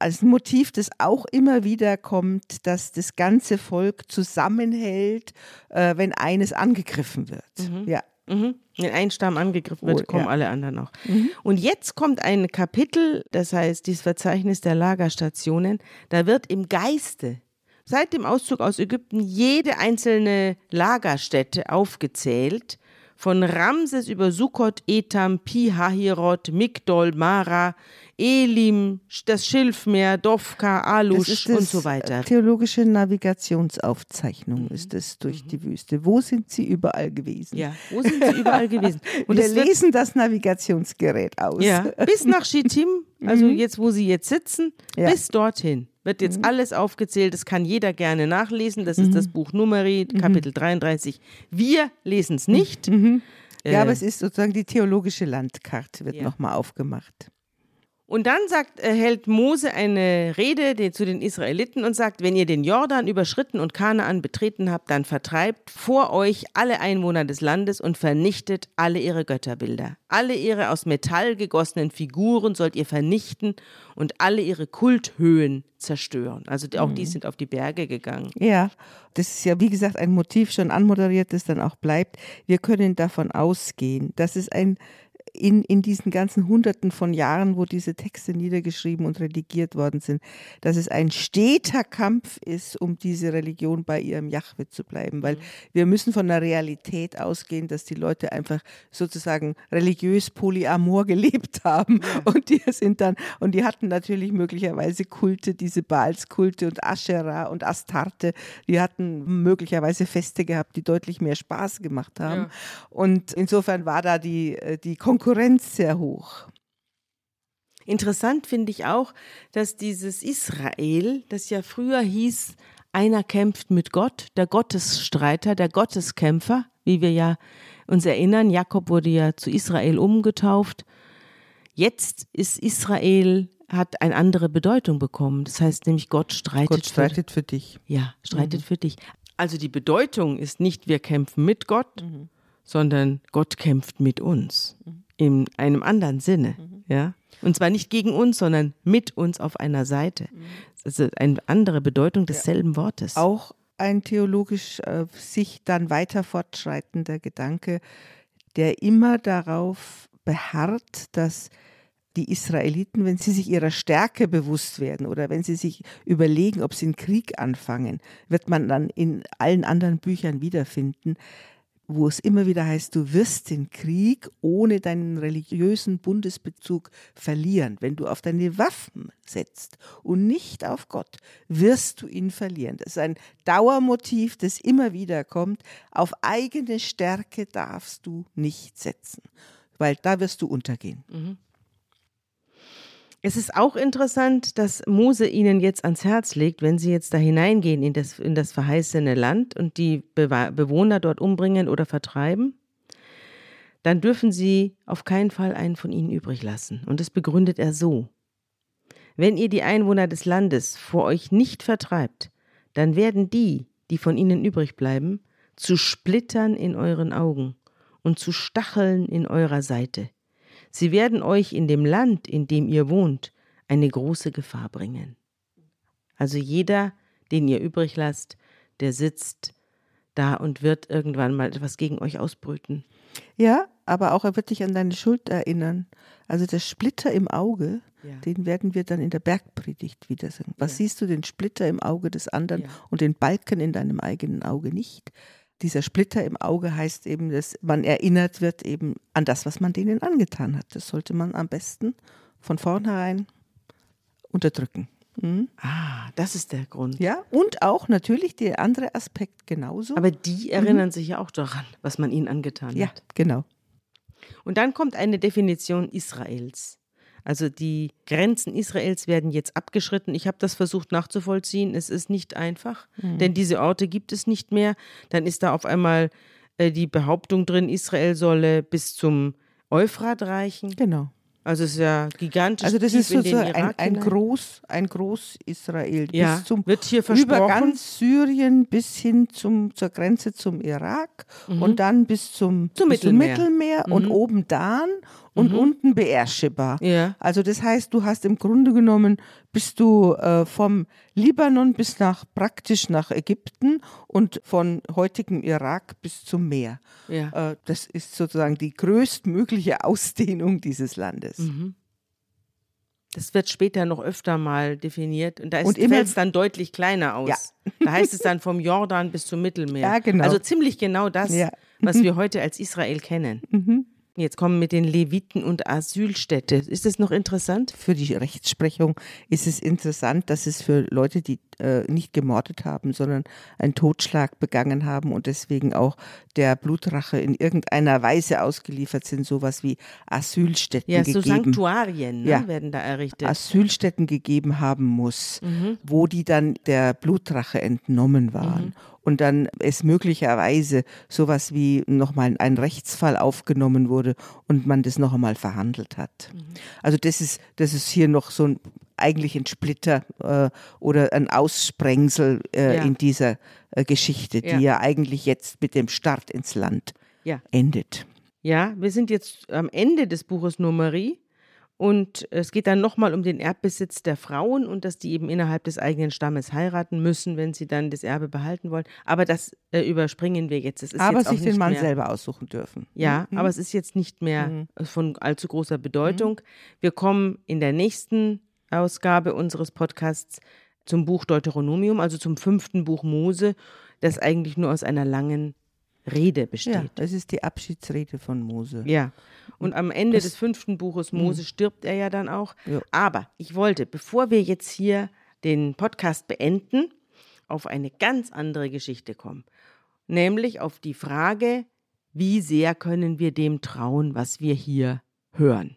als Motiv, das auch immer wieder kommt, dass das ganze Volk zusammenhält, äh, wenn eines angegriffen wird. Mhm. Ja. Mhm. Wenn ein Stamm angegriffen wird, oh, kommen ja. alle anderen auch. Mhm. Und jetzt kommt ein Kapitel, das heißt dieses Verzeichnis der Lagerstationen. Da wird im Geiste seit dem Auszug aus Ägypten jede einzelne Lagerstätte aufgezählt von Ramses über Sukkot, Etam, Pihahirot, Migdol, Mara, Elim, das Schilfmeer, Dovka, Alush und so weiter. Theologische Navigationsaufzeichnung mhm. ist es durch mhm. die Wüste. Wo sind Sie überall gewesen? Ja, wo sind Sie überall gewesen? Und wir lesen das Navigationsgerät aus. Ja, bis nach Shittim, also mhm. jetzt, wo Sie jetzt sitzen, ja. bis dorthin wird jetzt mhm. alles aufgezählt. Das kann jeder gerne nachlesen. Das ist das mhm. Buch Numeri, Kapitel 33. Wir lesen es nicht. Ja, äh, aber es ist sozusagen die theologische Landkarte, wird ja. nochmal aufgemacht. Und dann sagt, äh, hält Mose eine Rede zu den Israeliten und sagt, wenn ihr den Jordan überschritten und Kanaan betreten habt, dann vertreibt vor euch alle Einwohner des Landes und vernichtet alle ihre Götterbilder. Alle ihre aus Metall gegossenen Figuren sollt ihr vernichten und alle ihre Kulthöhen zerstören. Also auch mhm. die sind auf die Berge gegangen. Ja, das ist ja wie gesagt ein Motiv schon anmoderiert, das dann auch bleibt. Wir können davon ausgehen, dass es ein in, in diesen ganzen Hunderten von Jahren, wo diese Texte niedergeschrieben und redigiert worden sind, dass es ein steter Kampf ist, um diese Religion bei ihrem Jahwe zu bleiben. Weil mhm. wir müssen von der Realität ausgehen, dass die Leute einfach sozusagen religiös polyamor gelebt haben. Ja. Und die sind dann, und die hatten natürlich möglicherweise Kulte, diese Baalskulte und Aschera und Astarte, die hatten möglicherweise Feste gehabt, die deutlich mehr Spaß gemacht haben. Ja. Und insofern war da die, äh, die Konkurrenz Konkurrenz sehr hoch. Interessant finde ich auch, dass dieses Israel, das ja früher hieß, einer kämpft mit Gott, der Gottesstreiter, der Gotteskämpfer, wie wir ja uns erinnern, Jakob wurde ja zu Israel umgetauft. Jetzt ist Israel hat eine andere Bedeutung bekommen. Das heißt nämlich Gott streitet, Gott streitet für, für, dich. Ja, streitet mhm. für dich. Also die Bedeutung ist nicht wir kämpfen mit Gott, mhm sondern Gott kämpft mit uns mhm. In einem anderen Sinne, mhm. ja. Und zwar nicht gegen uns, sondern mit uns auf einer Seite. Mhm. Also eine andere Bedeutung desselben ja. Wortes. Auch ein theologisch äh, sich dann weiter fortschreitender Gedanke, der immer darauf beharrt, dass die Israeliten, wenn sie sich ihrer Stärke bewusst werden oder wenn sie sich überlegen, ob sie einen Krieg anfangen, wird man dann in allen anderen Büchern wiederfinden, wo es immer wieder heißt, du wirst den Krieg ohne deinen religiösen Bundesbezug verlieren. Wenn du auf deine Waffen setzt und nicht auf Gott, wirst du ihn verlieren. Das ist ein Dauermotiv, das immer wieder kommt. Auf eigene Stärke darfst du nicht setzen, weil da wirst du untergehen. Mhm. Es ist auch interessant, dass Mose ihnen jetzt ans Herz legt, wenn sie jetzt da hineingehen in das, in das verheißene Land und die Bewohner dort umbringen oder vertreiben, dann dürfen sie auf keinen Fall einen von ihnen übrig lassen. Und das begründet er so. Wenn ihr die Einwohner des Landes vor euch nicht vertreibt, dann werden die, die von ihnen übrig bleiben, zu Splittern in euren Augen und zu Stacheln in eurer Seite. Sie werden euch in dem Land, in dem ihr wohnt, eine große Gefahr bringen. Also jeder, den ihr übrig lasst, der sitzt da und wird irgendwann mal etwas gegen euch ausbrüten. Ja, aber auch er wird dich an deine Schuld erinnern. Also der Splitter im Auge, ja. den werden wir dann in der Bergpredigt wieder sagen. Was ja. siehst du, den Splitter im Auge des anderen ja. und den Balken in deinem eigenen Auge nicht? Dieser Splitter im Auge heißt eben, dass man erinnert wird eben an das, was man denen angetan hat. Das sollte man am besten von vornherein unterdrücken. Mhm. Ah, das ist der Grund. Ja, und auch natürlich der andere Aspekt genauso. Aber die erinnern mhm. sich ja auch daran, was man ihnen angetan ja, hat. Ja, genau. Und dann kommt eine Definition Israels. Also die Grenzen Israels werden jetzt abgeschritten. Ich habe das versucht nachzuvollziehen. Es ist nicht einfach, mhm. denn diese Orte gibt es nicht mehr. Dann ist da auf einmal äh, die Behauptung drin, Israel solle bis zum Euphrat reichen. Genau. Also es ist ja gigantisch. Also das ist sozusagen ein, ein Groß, ein Groß-Israel. Ja, bis zum, wird hier versprochen. Über ganz Syrien bis hin zum, zur Grenze zum Irak mhm. und dann bis zum, zum bis Mittelmeer, zum Mittelmeer mhm. und oben Dan und mhm. unten Beersheba. Ja. Also das heißt, du hast im Grunde genommen, bist du äh, vom Libanon bis nach praktisch nach Ägypten und von heutigem Irak bis zum Meer. Ja. Äh, das ist sozusagen die größtmögliche Ausdehnung dieses Landes. Mhm. Das wird später noch öfter mal definiert und da fällt es dann deutlich kleiner aus. Ja. Da heißt es dann vom Jordan bis zum Mittelmeer. Ja, genau. Also ziemlich genau das, ja. was wir heute als Israel kennen. Mhm. Jetzt kommen mit den Leviten und Asylstätte. Ist das noch interessant? Für die Rechtsprechung ist es interessant, dass es für Leute, die äh, nicht gemordet haben, sondern einen Totschlag begangen haben und deswegen auch der Blutrache in irgendeiner Weise ausgeliefert sind, sowas wie Asylstätten ja, gegeben. so Sanktuarien ne, ja, werden da errichtet. Asylstätten gegeben haben muss, mhm. wo die dann der Blutrache entnommen waren. Mhm und dann es möglicherweise sowas wie nochmal ein Rechtsfall aufgenommen wurde und man das noch einmal verhandelt hat. Mhm. Also das ist, das ist hier noch so ein eigentlich ein Splitter äh, oder ein Aussprengsel äh, ja. in dieser äh, Geschichte, die ja. ja. eigentlich jetzt mit dem Start ins Land ja. endet. Ja, wir sind jetzt am Ende des Buches Numeri. Und es geht dann nochmal um den Erbbesitz der Frauen und dass die eben innerhalb des eigenen Stammes heiraten müssen, wenn sie dann das Erbe behalten wollen. Aber das äh, überspringen wir jetzt. jetzt aber sich den Mann mehr, selber aussuchen dürfen. Ja, mhm. aber es ist jetzt nicht mehr mhm. von allzu großer Bedeutung. Mhm. Wir kommen in der nächsten Ausgabe unseres Podcasts zum Buch Deuteronomium, also zum fünften Buch Mose, das eigentlich nur aus einer langen Rede besteht. Ja, das ist die Abschiedsrede von Mose. Ja. Und am Ende das, des fünften Buches Mose mhm. stirbt er ja dann auch. Ja. Aber ich wollte, bevor wir jetzt hier den Podcast beenden, auf eine ganz andere Geschichte kommen. Nämlich auf die Frage, wie sehr können wir dem trauen, was wir hier hören.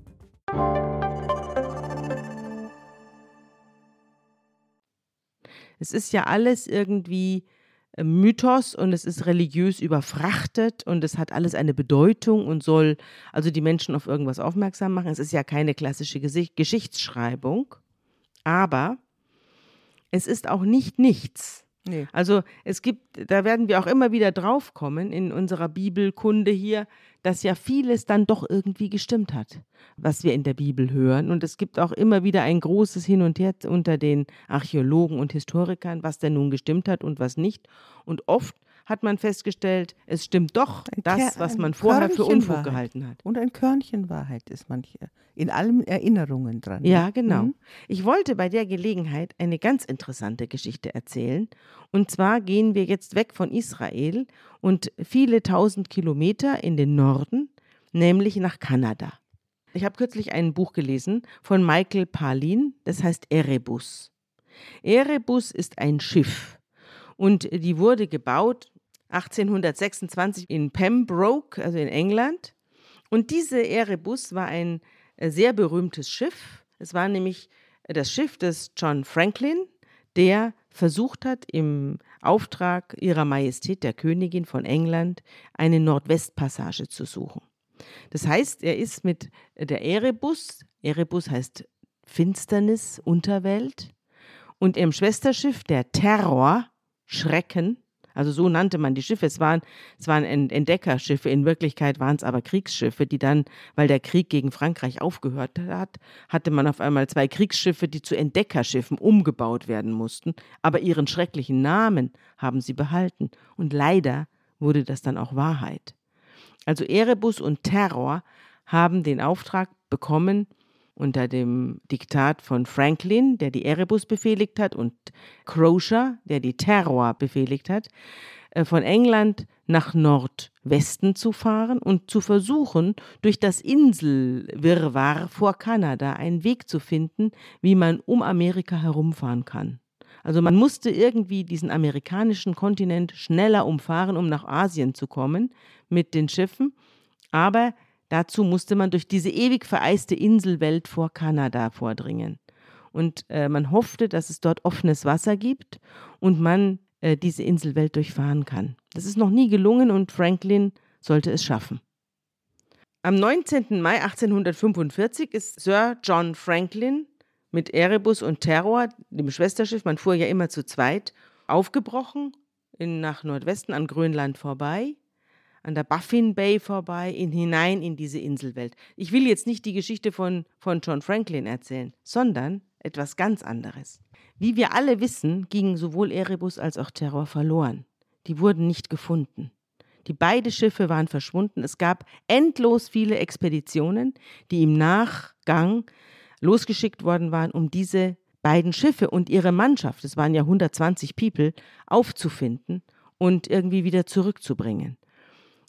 Es ist ja alles irgendwie äh, Mythos und es ist religiös überfrachtet und es hat alles eine Bedeutung und soll also die Menschen auf irgendwas aufmerksam machen. Es ist ja keine klassische Geschichtsschreibung, aber es ist auch nicht nichts. Nee. Also es gibt, da werden wir auch immer wieder drauf kommen in unserer Bibelkunde hier, dass ja vieles dann doch irgendwie gestimmt hat, was wir in der Bibel hören. Und es gibt auch immer wieder ein großes Hin und Her unter den Archäologen und Historikern, was denn nun gestimmt hat und was nicht. Und oft hat man festgestellt, es stimmt doch ein das, was man vorher für Unfug Wahrheit. gehalten hat. Und ein Körnchen Wahrheit ist manche in allen Erinnerungen dran. Ja, genau. Mhm. Ich wollte bei der Gelegenheit eine ganz interessante Geschichte erzählen. Und zwar gehen wir jetzt weg von Israel und viele tausend Kilometer in den Norden, nämlich nach Kanada. Ich habe kürzlich ein Buch gelesen von Michael Palin, das heißt Erebus. Erebus ist ein Schiff und die wurde gebaut 1826 in Pembroke, also in England. Und diese Erebus war ein äh, sehr berühmtes Schiff. Es war nämlich äh, das Schiff des John Franklin, der versucht hat, im Auftrag ihrer Majestät, der Königin von England, eine Nordwestpassage zu suchen. Das heißt, er ist mit der Erebus, Erebus heißt Finsternis, Unterwelt, und im Schwesterschiff der Terror, Schrecken, also so nannte man die Schiffe. Es waren, es waren Entdeckerschiffe, in Wirklichkeit waren es aber Kriegsschiffe, die dann, weil der Krieg gegen Frankreich aufgehört hat, hatte man auf einmal zwei Kriegsschiffe, die zu Entdeckerschiffen umgebaut werden mussten. Aber ihren schrecklichen Namen haben sie behalten. Und leider wurde das dann auch Wahrheit. Also Erebus und Terror haben den Auftrag bekommen, unter dem Diktat von Franklin, der die Erebus befehligt hat, und Crozier, der die Terror befehligt hat, äh, von England nach Nordwesten zu fahren und zu versuchen, durch das Inselwirrwarr vor Kanada einen Weg zu finden, wie man um Amerika herumfahren kann. Also man musste irgendwie diesen amerikanischen Kontinent schneller umfahren, um nach Asien zu kommen mit den Schiffen, aber Dazu musste man durch diese ewig vereiste Inselwelt vor Kanada vordringen. Und äh, man hoffte, dass es dort offenes Wasser gibt und man äh, diese Inselwelt durchfahren kann. Das ist noch nie gelungen und Franklin sollte es schaffen. Am 19. Mai 1845 ist Sir John Franklin mit Erebus und Terror, dem Schwesterschiff, man fuhr ja immer zu zweit, aufgebrochen in, nach Nordwesten an Grönland vorbei an der Baffin Bay vorbei, in, hinein in diese Inselwelt. Ich will jetzt nicht die Geschichte von, von John Franklin erzählen, sondern etwas ganz anderes. Wie wir alle wissen, gingen sowohl Erebus als auch Terror verloren. Die wurden nicht gefunden. Die beiden Schiffe waren verschwunden. Es gab endlos viele Expeditionen, die im Nachgang losgeschickt worden waren, um diese beiden Schiffe und ihre Mannschaft, es waren ja 120 People, aufzufinden und irgendwie wieder zurückzubringen.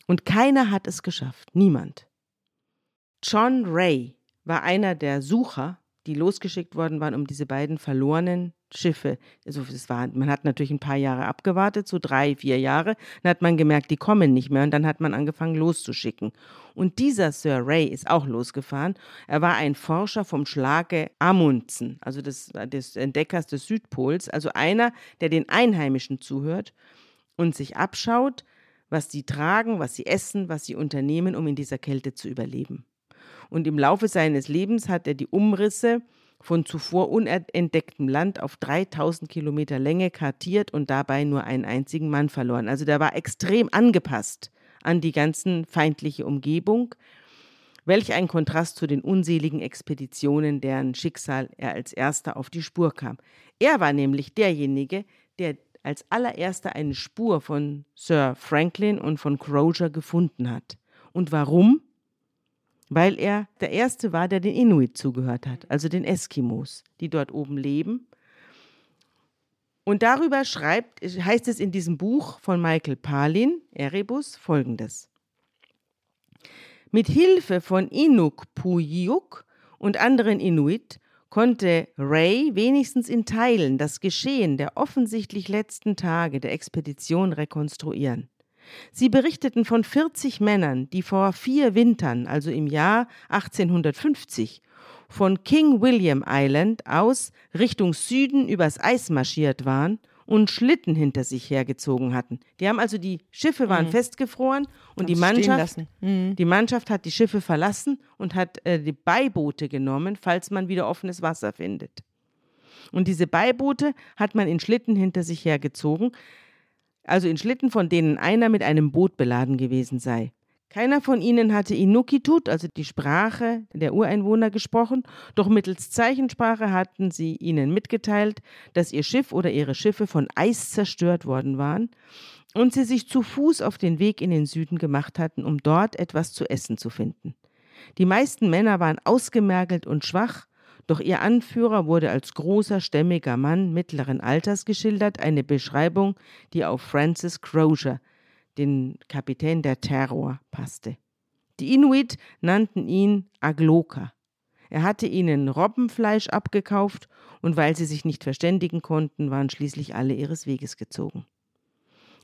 Und keiner hat es geschafft, niemand. John Ray war einer der Sucher, die losgeschickt worden waren, um diese beiden verlorenen Schiffe. Also es war, man hat natürlich ein paar Jahre abgewartet, so drei, vier Jahre. Dann hat man gemerkt, die kommen nicht mehr und dann hat man angefangen loszuschicken. Und dieser Sir Ray ist auch losgefahren. Er war ein Forscher vom Schlage Amundsen, also des, des Entdeckers des Südpols, also einer, der den Einheimischen zuhört und sich abschaut, was sie tragen, was sie essen, was sie unternehmen, um in dieser Kälte zu überleben. Und im Laufe seines Lebens hat er die Umrisse von zuvor unentdecktem Land auf 3000 Kilometer Länge kartiert und dabei nur einen einzigen Mann verloren. Also der war extrem angepasst an die ganzen feindliche Umgebung. Welch ein Kontrast zu den unseligen Expeditionen, deren Schicksal er als erster auf die Spur kam. Er war nämlich derjenige, der als allererster eine Spur von Sir Franklin und von Crozier gefunden hat. Und warum? Weil er der Erste war, der den Inuit zugehört hat, also den Eskimos, die dort oben leben. Und darüber schreibt, heißt es in diesem Buch von Michael Palin, Erebus, folgendes. Mit Hilfe von Inuk Puyuk und anderen Inuit konnte Ray wenigstens in Teilen das Geschehen der offensichtlich letzten Tage der Expedition rekonstruieren. Sie berichteten von 40 Männern, die vor vier Wintern, also im Jahr 1850, von King William Island aus Richtung Süden übers Eis marschiert waren und Schlitten hinter sich hergezogen hatten. Die haben also die Schiffe waren mhm. festgefroren und die Mannschaft, mhm. die Mannschaft hat die Schiffe verlassen und hat äh, die Beiboote genommen, falls man wieder offenes Wasser findet. Und diese Beiboote hat man in Schlitten hinter sich hergezogen, also in Schlitten, von denen einer mit einem Boot beladen gewesen sei. Keiner von ihnen hatte Inuktitut, also die Sprache der Ureinwohner, gesprochen, doch mittels Zeichensprache hatten sie ihnen mitgeteilt, dass ihr Schiff oder ihre Schiffe von Eis zerstört worden waren und sie sich zu Fuß auf den Weg in den Süden gemacht hatten, um dort etwas zu essen zu finden. Die meisten Männer waren ausgemergelt und schwach, doch ihr Anführer wurde als großer, stämmiger Mann mittleren Alters geschildert, eine Beschreibung, die auf Francis Crozier, den Kapitän der Terror, passte. Die Inuit nannten ihn Agloka. Er hatte ihnen Robbenfleisch abgekauft und weil sie sich nicht verständigen konnten, waren schließlich alle ihres Weges gezogen.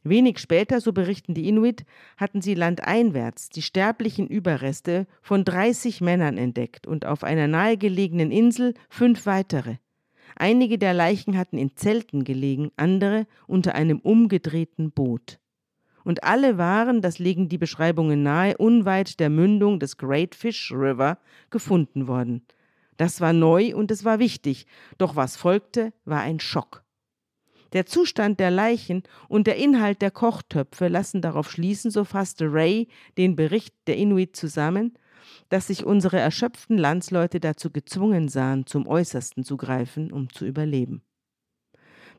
Wenig später, so berichten die Inuit, hatten sie landeinwärts die sterblichen Überreste von 30 Männern entdeckt und auf einer nahegelegenen Insel fünf weitere. Einige der Leichen hatten in Zelten gelegen, andere unter einem umgedrehten Boot und alle waren, das legen die Beschreibungen nahe, unweit der Mündung des Great Fish River gefunden worden. Das war neu und es war wichtig, doch was folgte, war ein Schock. Der Zustand der Leichen und der Inhalt der Kochtöpfe lassen darauf schließen, so fasste Ray den Bericht der Inuit zusammen, dass sich unsere erschöpften Landsleute dazu gezwungen sahen, zum Äußersten zu greifen, um zu überleben.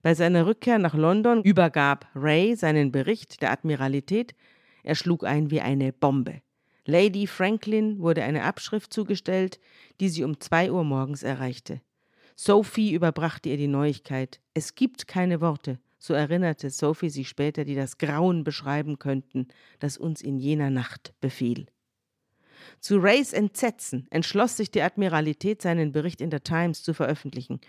Bei seiner Rückkehr nach London übergab Ray seinen Bericht der Admiralität. Er schlug ein wie eine Bombe. Lady Franklin wurde eine Abschrift zugestellt, die sie um zwei Uhr morgens erreichte. Sophie überbrachte ihr die Neuigkeit. Es gibt keine Worte, so erinnerte Sophie sich später, die das Grauen beschreiben könnten, das uns in jener Nacht befiel. Zu Rays Entsetzen entschloss sich die Admiralität, seinen Bericht in der Times zu veröffentlichen.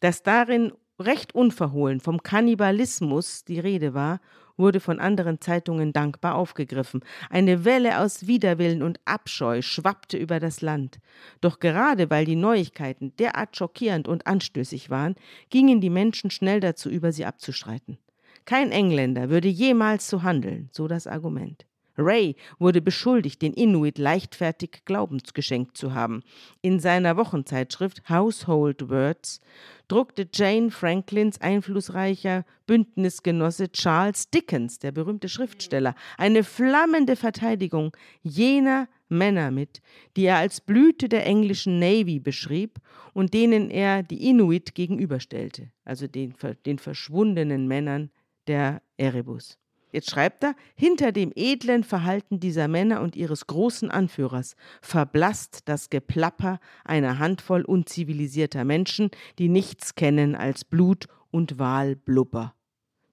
Das darin recht unverhohlen vom Kannibalismus die Rede war, wurde von anderen Zeitungen dankbar aufgegriffen. Eine Welle aus Widerwillen und Abscheu schwappte über das Land. Doch gerade weil die Neuigkeiten derart schockierend und anstößig waren, gingen die Menschen schnell dazu über, sie abzustreiten. Kein Engländer würde jemals so handeln, so das Argument. Ray wurde beschuldigt, den Inuit leichtfertig Glaubens geschenkt zu haben. In seiner Wochenzeitschrift Household Words druckte Jane Franklins einflussreicher Bündnisgenosse Charles Dickens, der berühmte Schriftsteller, eine flammende Verteidigung jener Männer mit, die er als Blüte der englischen Navy beschrieb und denen er die Inuit gegenüberstellte, also den, den verschwundenen Männern der Erebus. Jetzt schreibt er, hinter dem edlen Verhalten dieser Männer und ihres großen Anführers verblasst das Geplapper einer Handvoll unzivilisierter Menschen, die nichts kennen als Blut und Wahlblubber.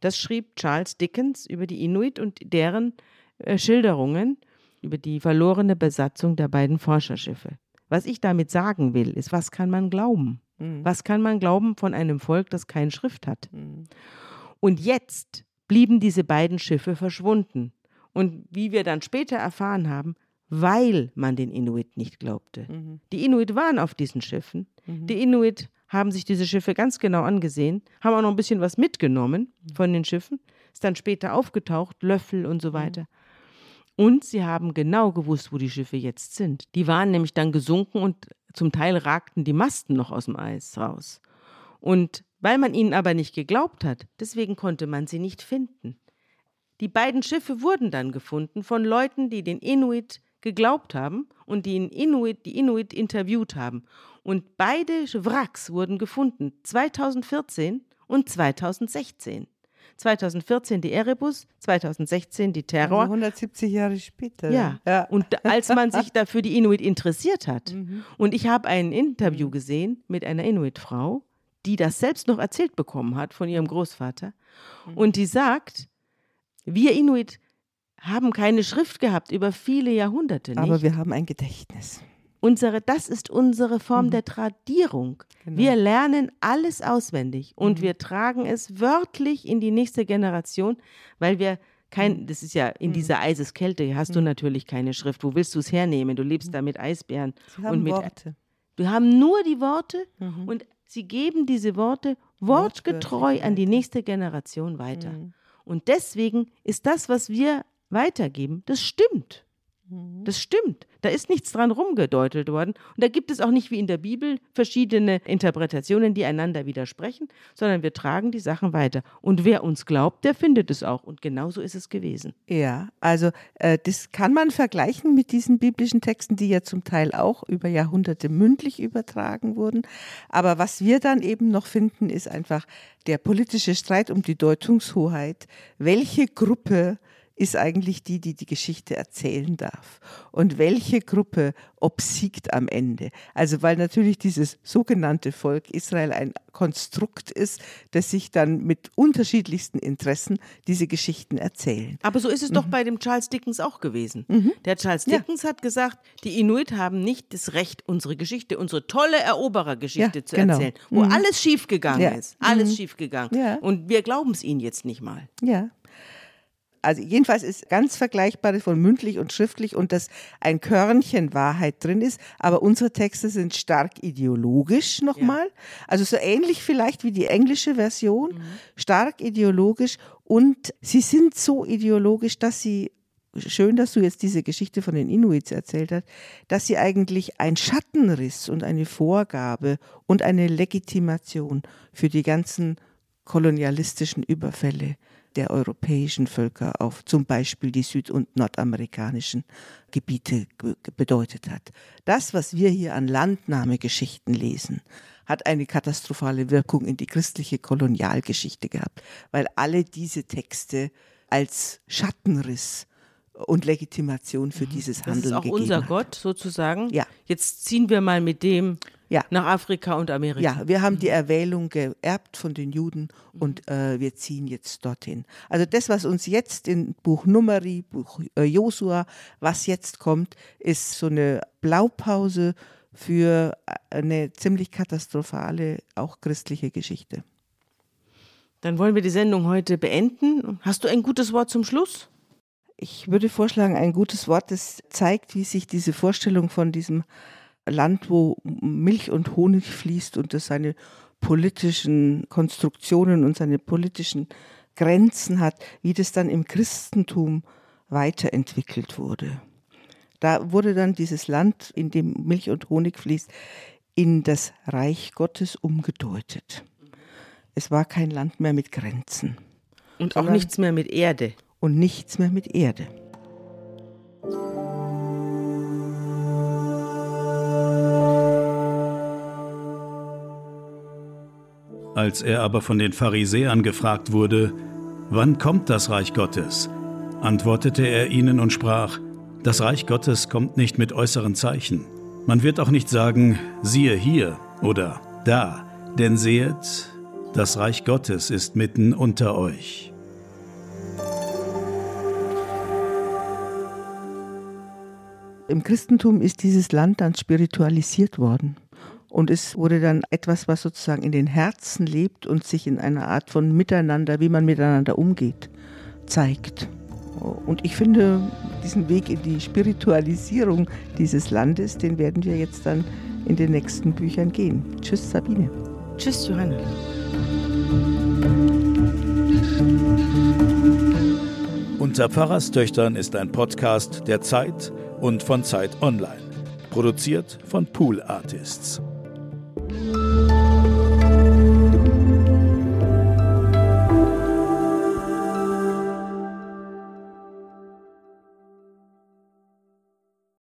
Das schrieb Charles Dickens über die Inuit und deren äh, Schilderungen über die verlorene Besatzung der beiden Forscherschiffe. Was ich damit sagen will, ist, was kann man glauben? Mhm. Was kann man glauben von einem Volk, das keine Schrift hat? Mhm. Und jetzt blieben diese beiden Schiffe verschwunden. Und wie wir dann später erfahren haben, weil man den Inuit nicht glaubte. Mhm. Die Inuit waren auf diesen Schiffen. Mhm. Die Inuit haben sich diese Schiffe ganz genau angesehen, haben auch noch ein bisschen was mitgenommen mhm. von den Schiffen, ist dann später aufgetaucht, Löffel und so mhm. weiter. Und sie haben genau gewusst, wo die Schiffe jetzt sind. Die waren nämlich dann gesunken und zum Teil ragten die Masten noch aus dem Eis raus. Und weil man ihnen aber nicht geglaubt hat, deswegen konnte man sie nicht finden. Die beiden Schiffe wurden dann gefunden von Leuten, die den Inuit geglaubt haben und die, Inuit, die Inuit interviewt haben. Und beide Wracks wurden gefunden, 2014 und 2016. 2014 die Erebus, 2016 die Terror. Also 170 Jahre später. Ja. ja. Und als man sich dafür die Inuit interessiert hat. Mhm. Und ich habe ein Interview gesehen mit einer Inuit-Frau, die das selbst noch erzählt bekommen hat von ihrem Großvater. Mhm. Und die sagt, wir Inuit haben keine Schrift gehabt über viele Jahrhunderte. Nicht? Aber wir haben ein Gedächtnis. Unsere, das ist unsere Form mhm. der Tradierung. Genau. Wir lernen alles auswendig und mhm. wir tragen es wörtlich in die nächste Generation, weil wir kein, mhm. das ist ja in mhm. dieser Eiseskälte hast du natürlich keine Schrift. Wo willst du es hernehmen? Du lebst da mit Eisbären Sie haben und mit Worte. Wir haben nur die Worte mhm. und sie geben diese Worte wortgetreu an die nächste Generation weiter. Mhm. Und deswegen ist das, was wir weitergeben, das stimmt. Mhm. Das stimmt. Da ist nichts dran rumgedeutet worden. Und da gibt es auch nicht wie in der Bibel verschiedene Interpretationen, die einander widersprechen, sondern wir tragen die Sachen weiter. Und wer uns glaubt, der findet es auch. Und genauso ist es gewesen. Ja, also äh, das kann man vergleichen mit diesen biblischen Texten, die ja zum Teil auch über Jahrhunderte mündlich übertragen wurden. Aber was wir dann eben noch finden, ist einfach der politische Streit um die Deutungshoheit. Welche Gruppe ist eigentlich die, die die Geschichte erzählen darf. Und welche Gruppe obsiegt am Ende? Also weil natürlich dieses sogenannte Volk Israel ein Konstrukt ist, das sich dann mit unterschiedlichsten Interessen diese Geschichten erzählen. Aber so ist es mhm. doch bei dem Charles Dickens auch gewesen. Mhm. Der Charles Dickens ja. hat gesagt, die Inuit haben nicht das Recht, unsere Geschichte, unsere tolle Eroberergeschichte ja, zu genau. erzählen, wo mhm. alles schiefgegangen ja. ist. Alles mhm. schiefgegangen. Und wir glauben es ihnen jetzt nicht mal. Ja. Also jedenfalls ist ganz vergleichbar von mündlich und schriftlich und dass ein Körnchen Wahrheit drin ist, aber unsere Texte sind stark ideologisch nochmal. Ja. Also so ähnlich vielleicht wie die englische Version, mhm. stark ideologisch und sie sind so ideologisch, dass sie schön, dass du jetzt diese Geschichte von den Inuits erzählt hast, dass sie eigentlich ein Schattenriss und eine Vorgabe und eine Legitimation für die ganzen kolonialistischen Überfälle der europäischen Völker auf zum Beispiel die süd- und nordamerikanischen Gebiete bedeutet hat. Das, was wir hier an Landnahmegeschichten lesen, hat eine katastrophale Wirkung in die christliche Kolonialgeschichte gehabt, weil alle diese Texte als Schattenriss und Legitimation für mhm. dieses Handeln gegeben Das ist auch unser hat. Gott sozusagen. Ja. Jetzt ziehen wir mal mit dem ja. nach Afrika und Amerika. Ja, wir haben die mhm. Erwählung geerbt von den Juden und äh, wir ziehen jetzt dorthin. Also das, was uns jetzt in Buch Numeri, Buch äh, Josua, was jetzt kommt, ist so eine Blaupause für eine ziemlich katastrophale, auch christliche Geschichte. Dann wollen wir die Sendung heute beenden. Hast du ein gutes Wort zum Schluss? Ich würde vorschlagen, ein gutes Wort, das zeigt, wie sich diese Vorstellung von diesem Land, wo Milch und Honig fließt und das seine politischen Konstruktionen und seine politischen Grenzen hat, wie das dann im Christentum weiterentwickelt wurde. Da wurde dann dieses Land, in dem Milch und Honig fließt, in das Reich Gottes umgedeutet. Es war kein Land mehr mit Grenzen. Und auch nichts mehr mit Erde. Und nichts mehr mit Erde. Als er aber von den Pharisäern gefragt wurde, Wann kommt das Reich Gottes? antwortete er ihnen und sprach, Das Reich Gottes kommt nicht mit äußeren Zeichen. Man wird auch nicht sagen, siehe hier oder da, denn sehet, das Reich Gottes ist mitten unter euch. Im Christentum ist dieses Land dann spiritualisiert worden. Und es wurde dann etwas, was sozusagen in den Herzen lebt und sich in einer Art von Miteinander, wie man miteinander umgeht, zeigt. Und ich finde, diesen Weg in die Spiritualisierung dieses Landes, den werden wir jetzt dann in den nächsten Büchern gehen. Tschüss, Sabine. Tschüss, Johanna. Unter Pfarrerstöchtern ist ein Podcast der Zeit und von Zeit Online. Produziert von Pool Artists.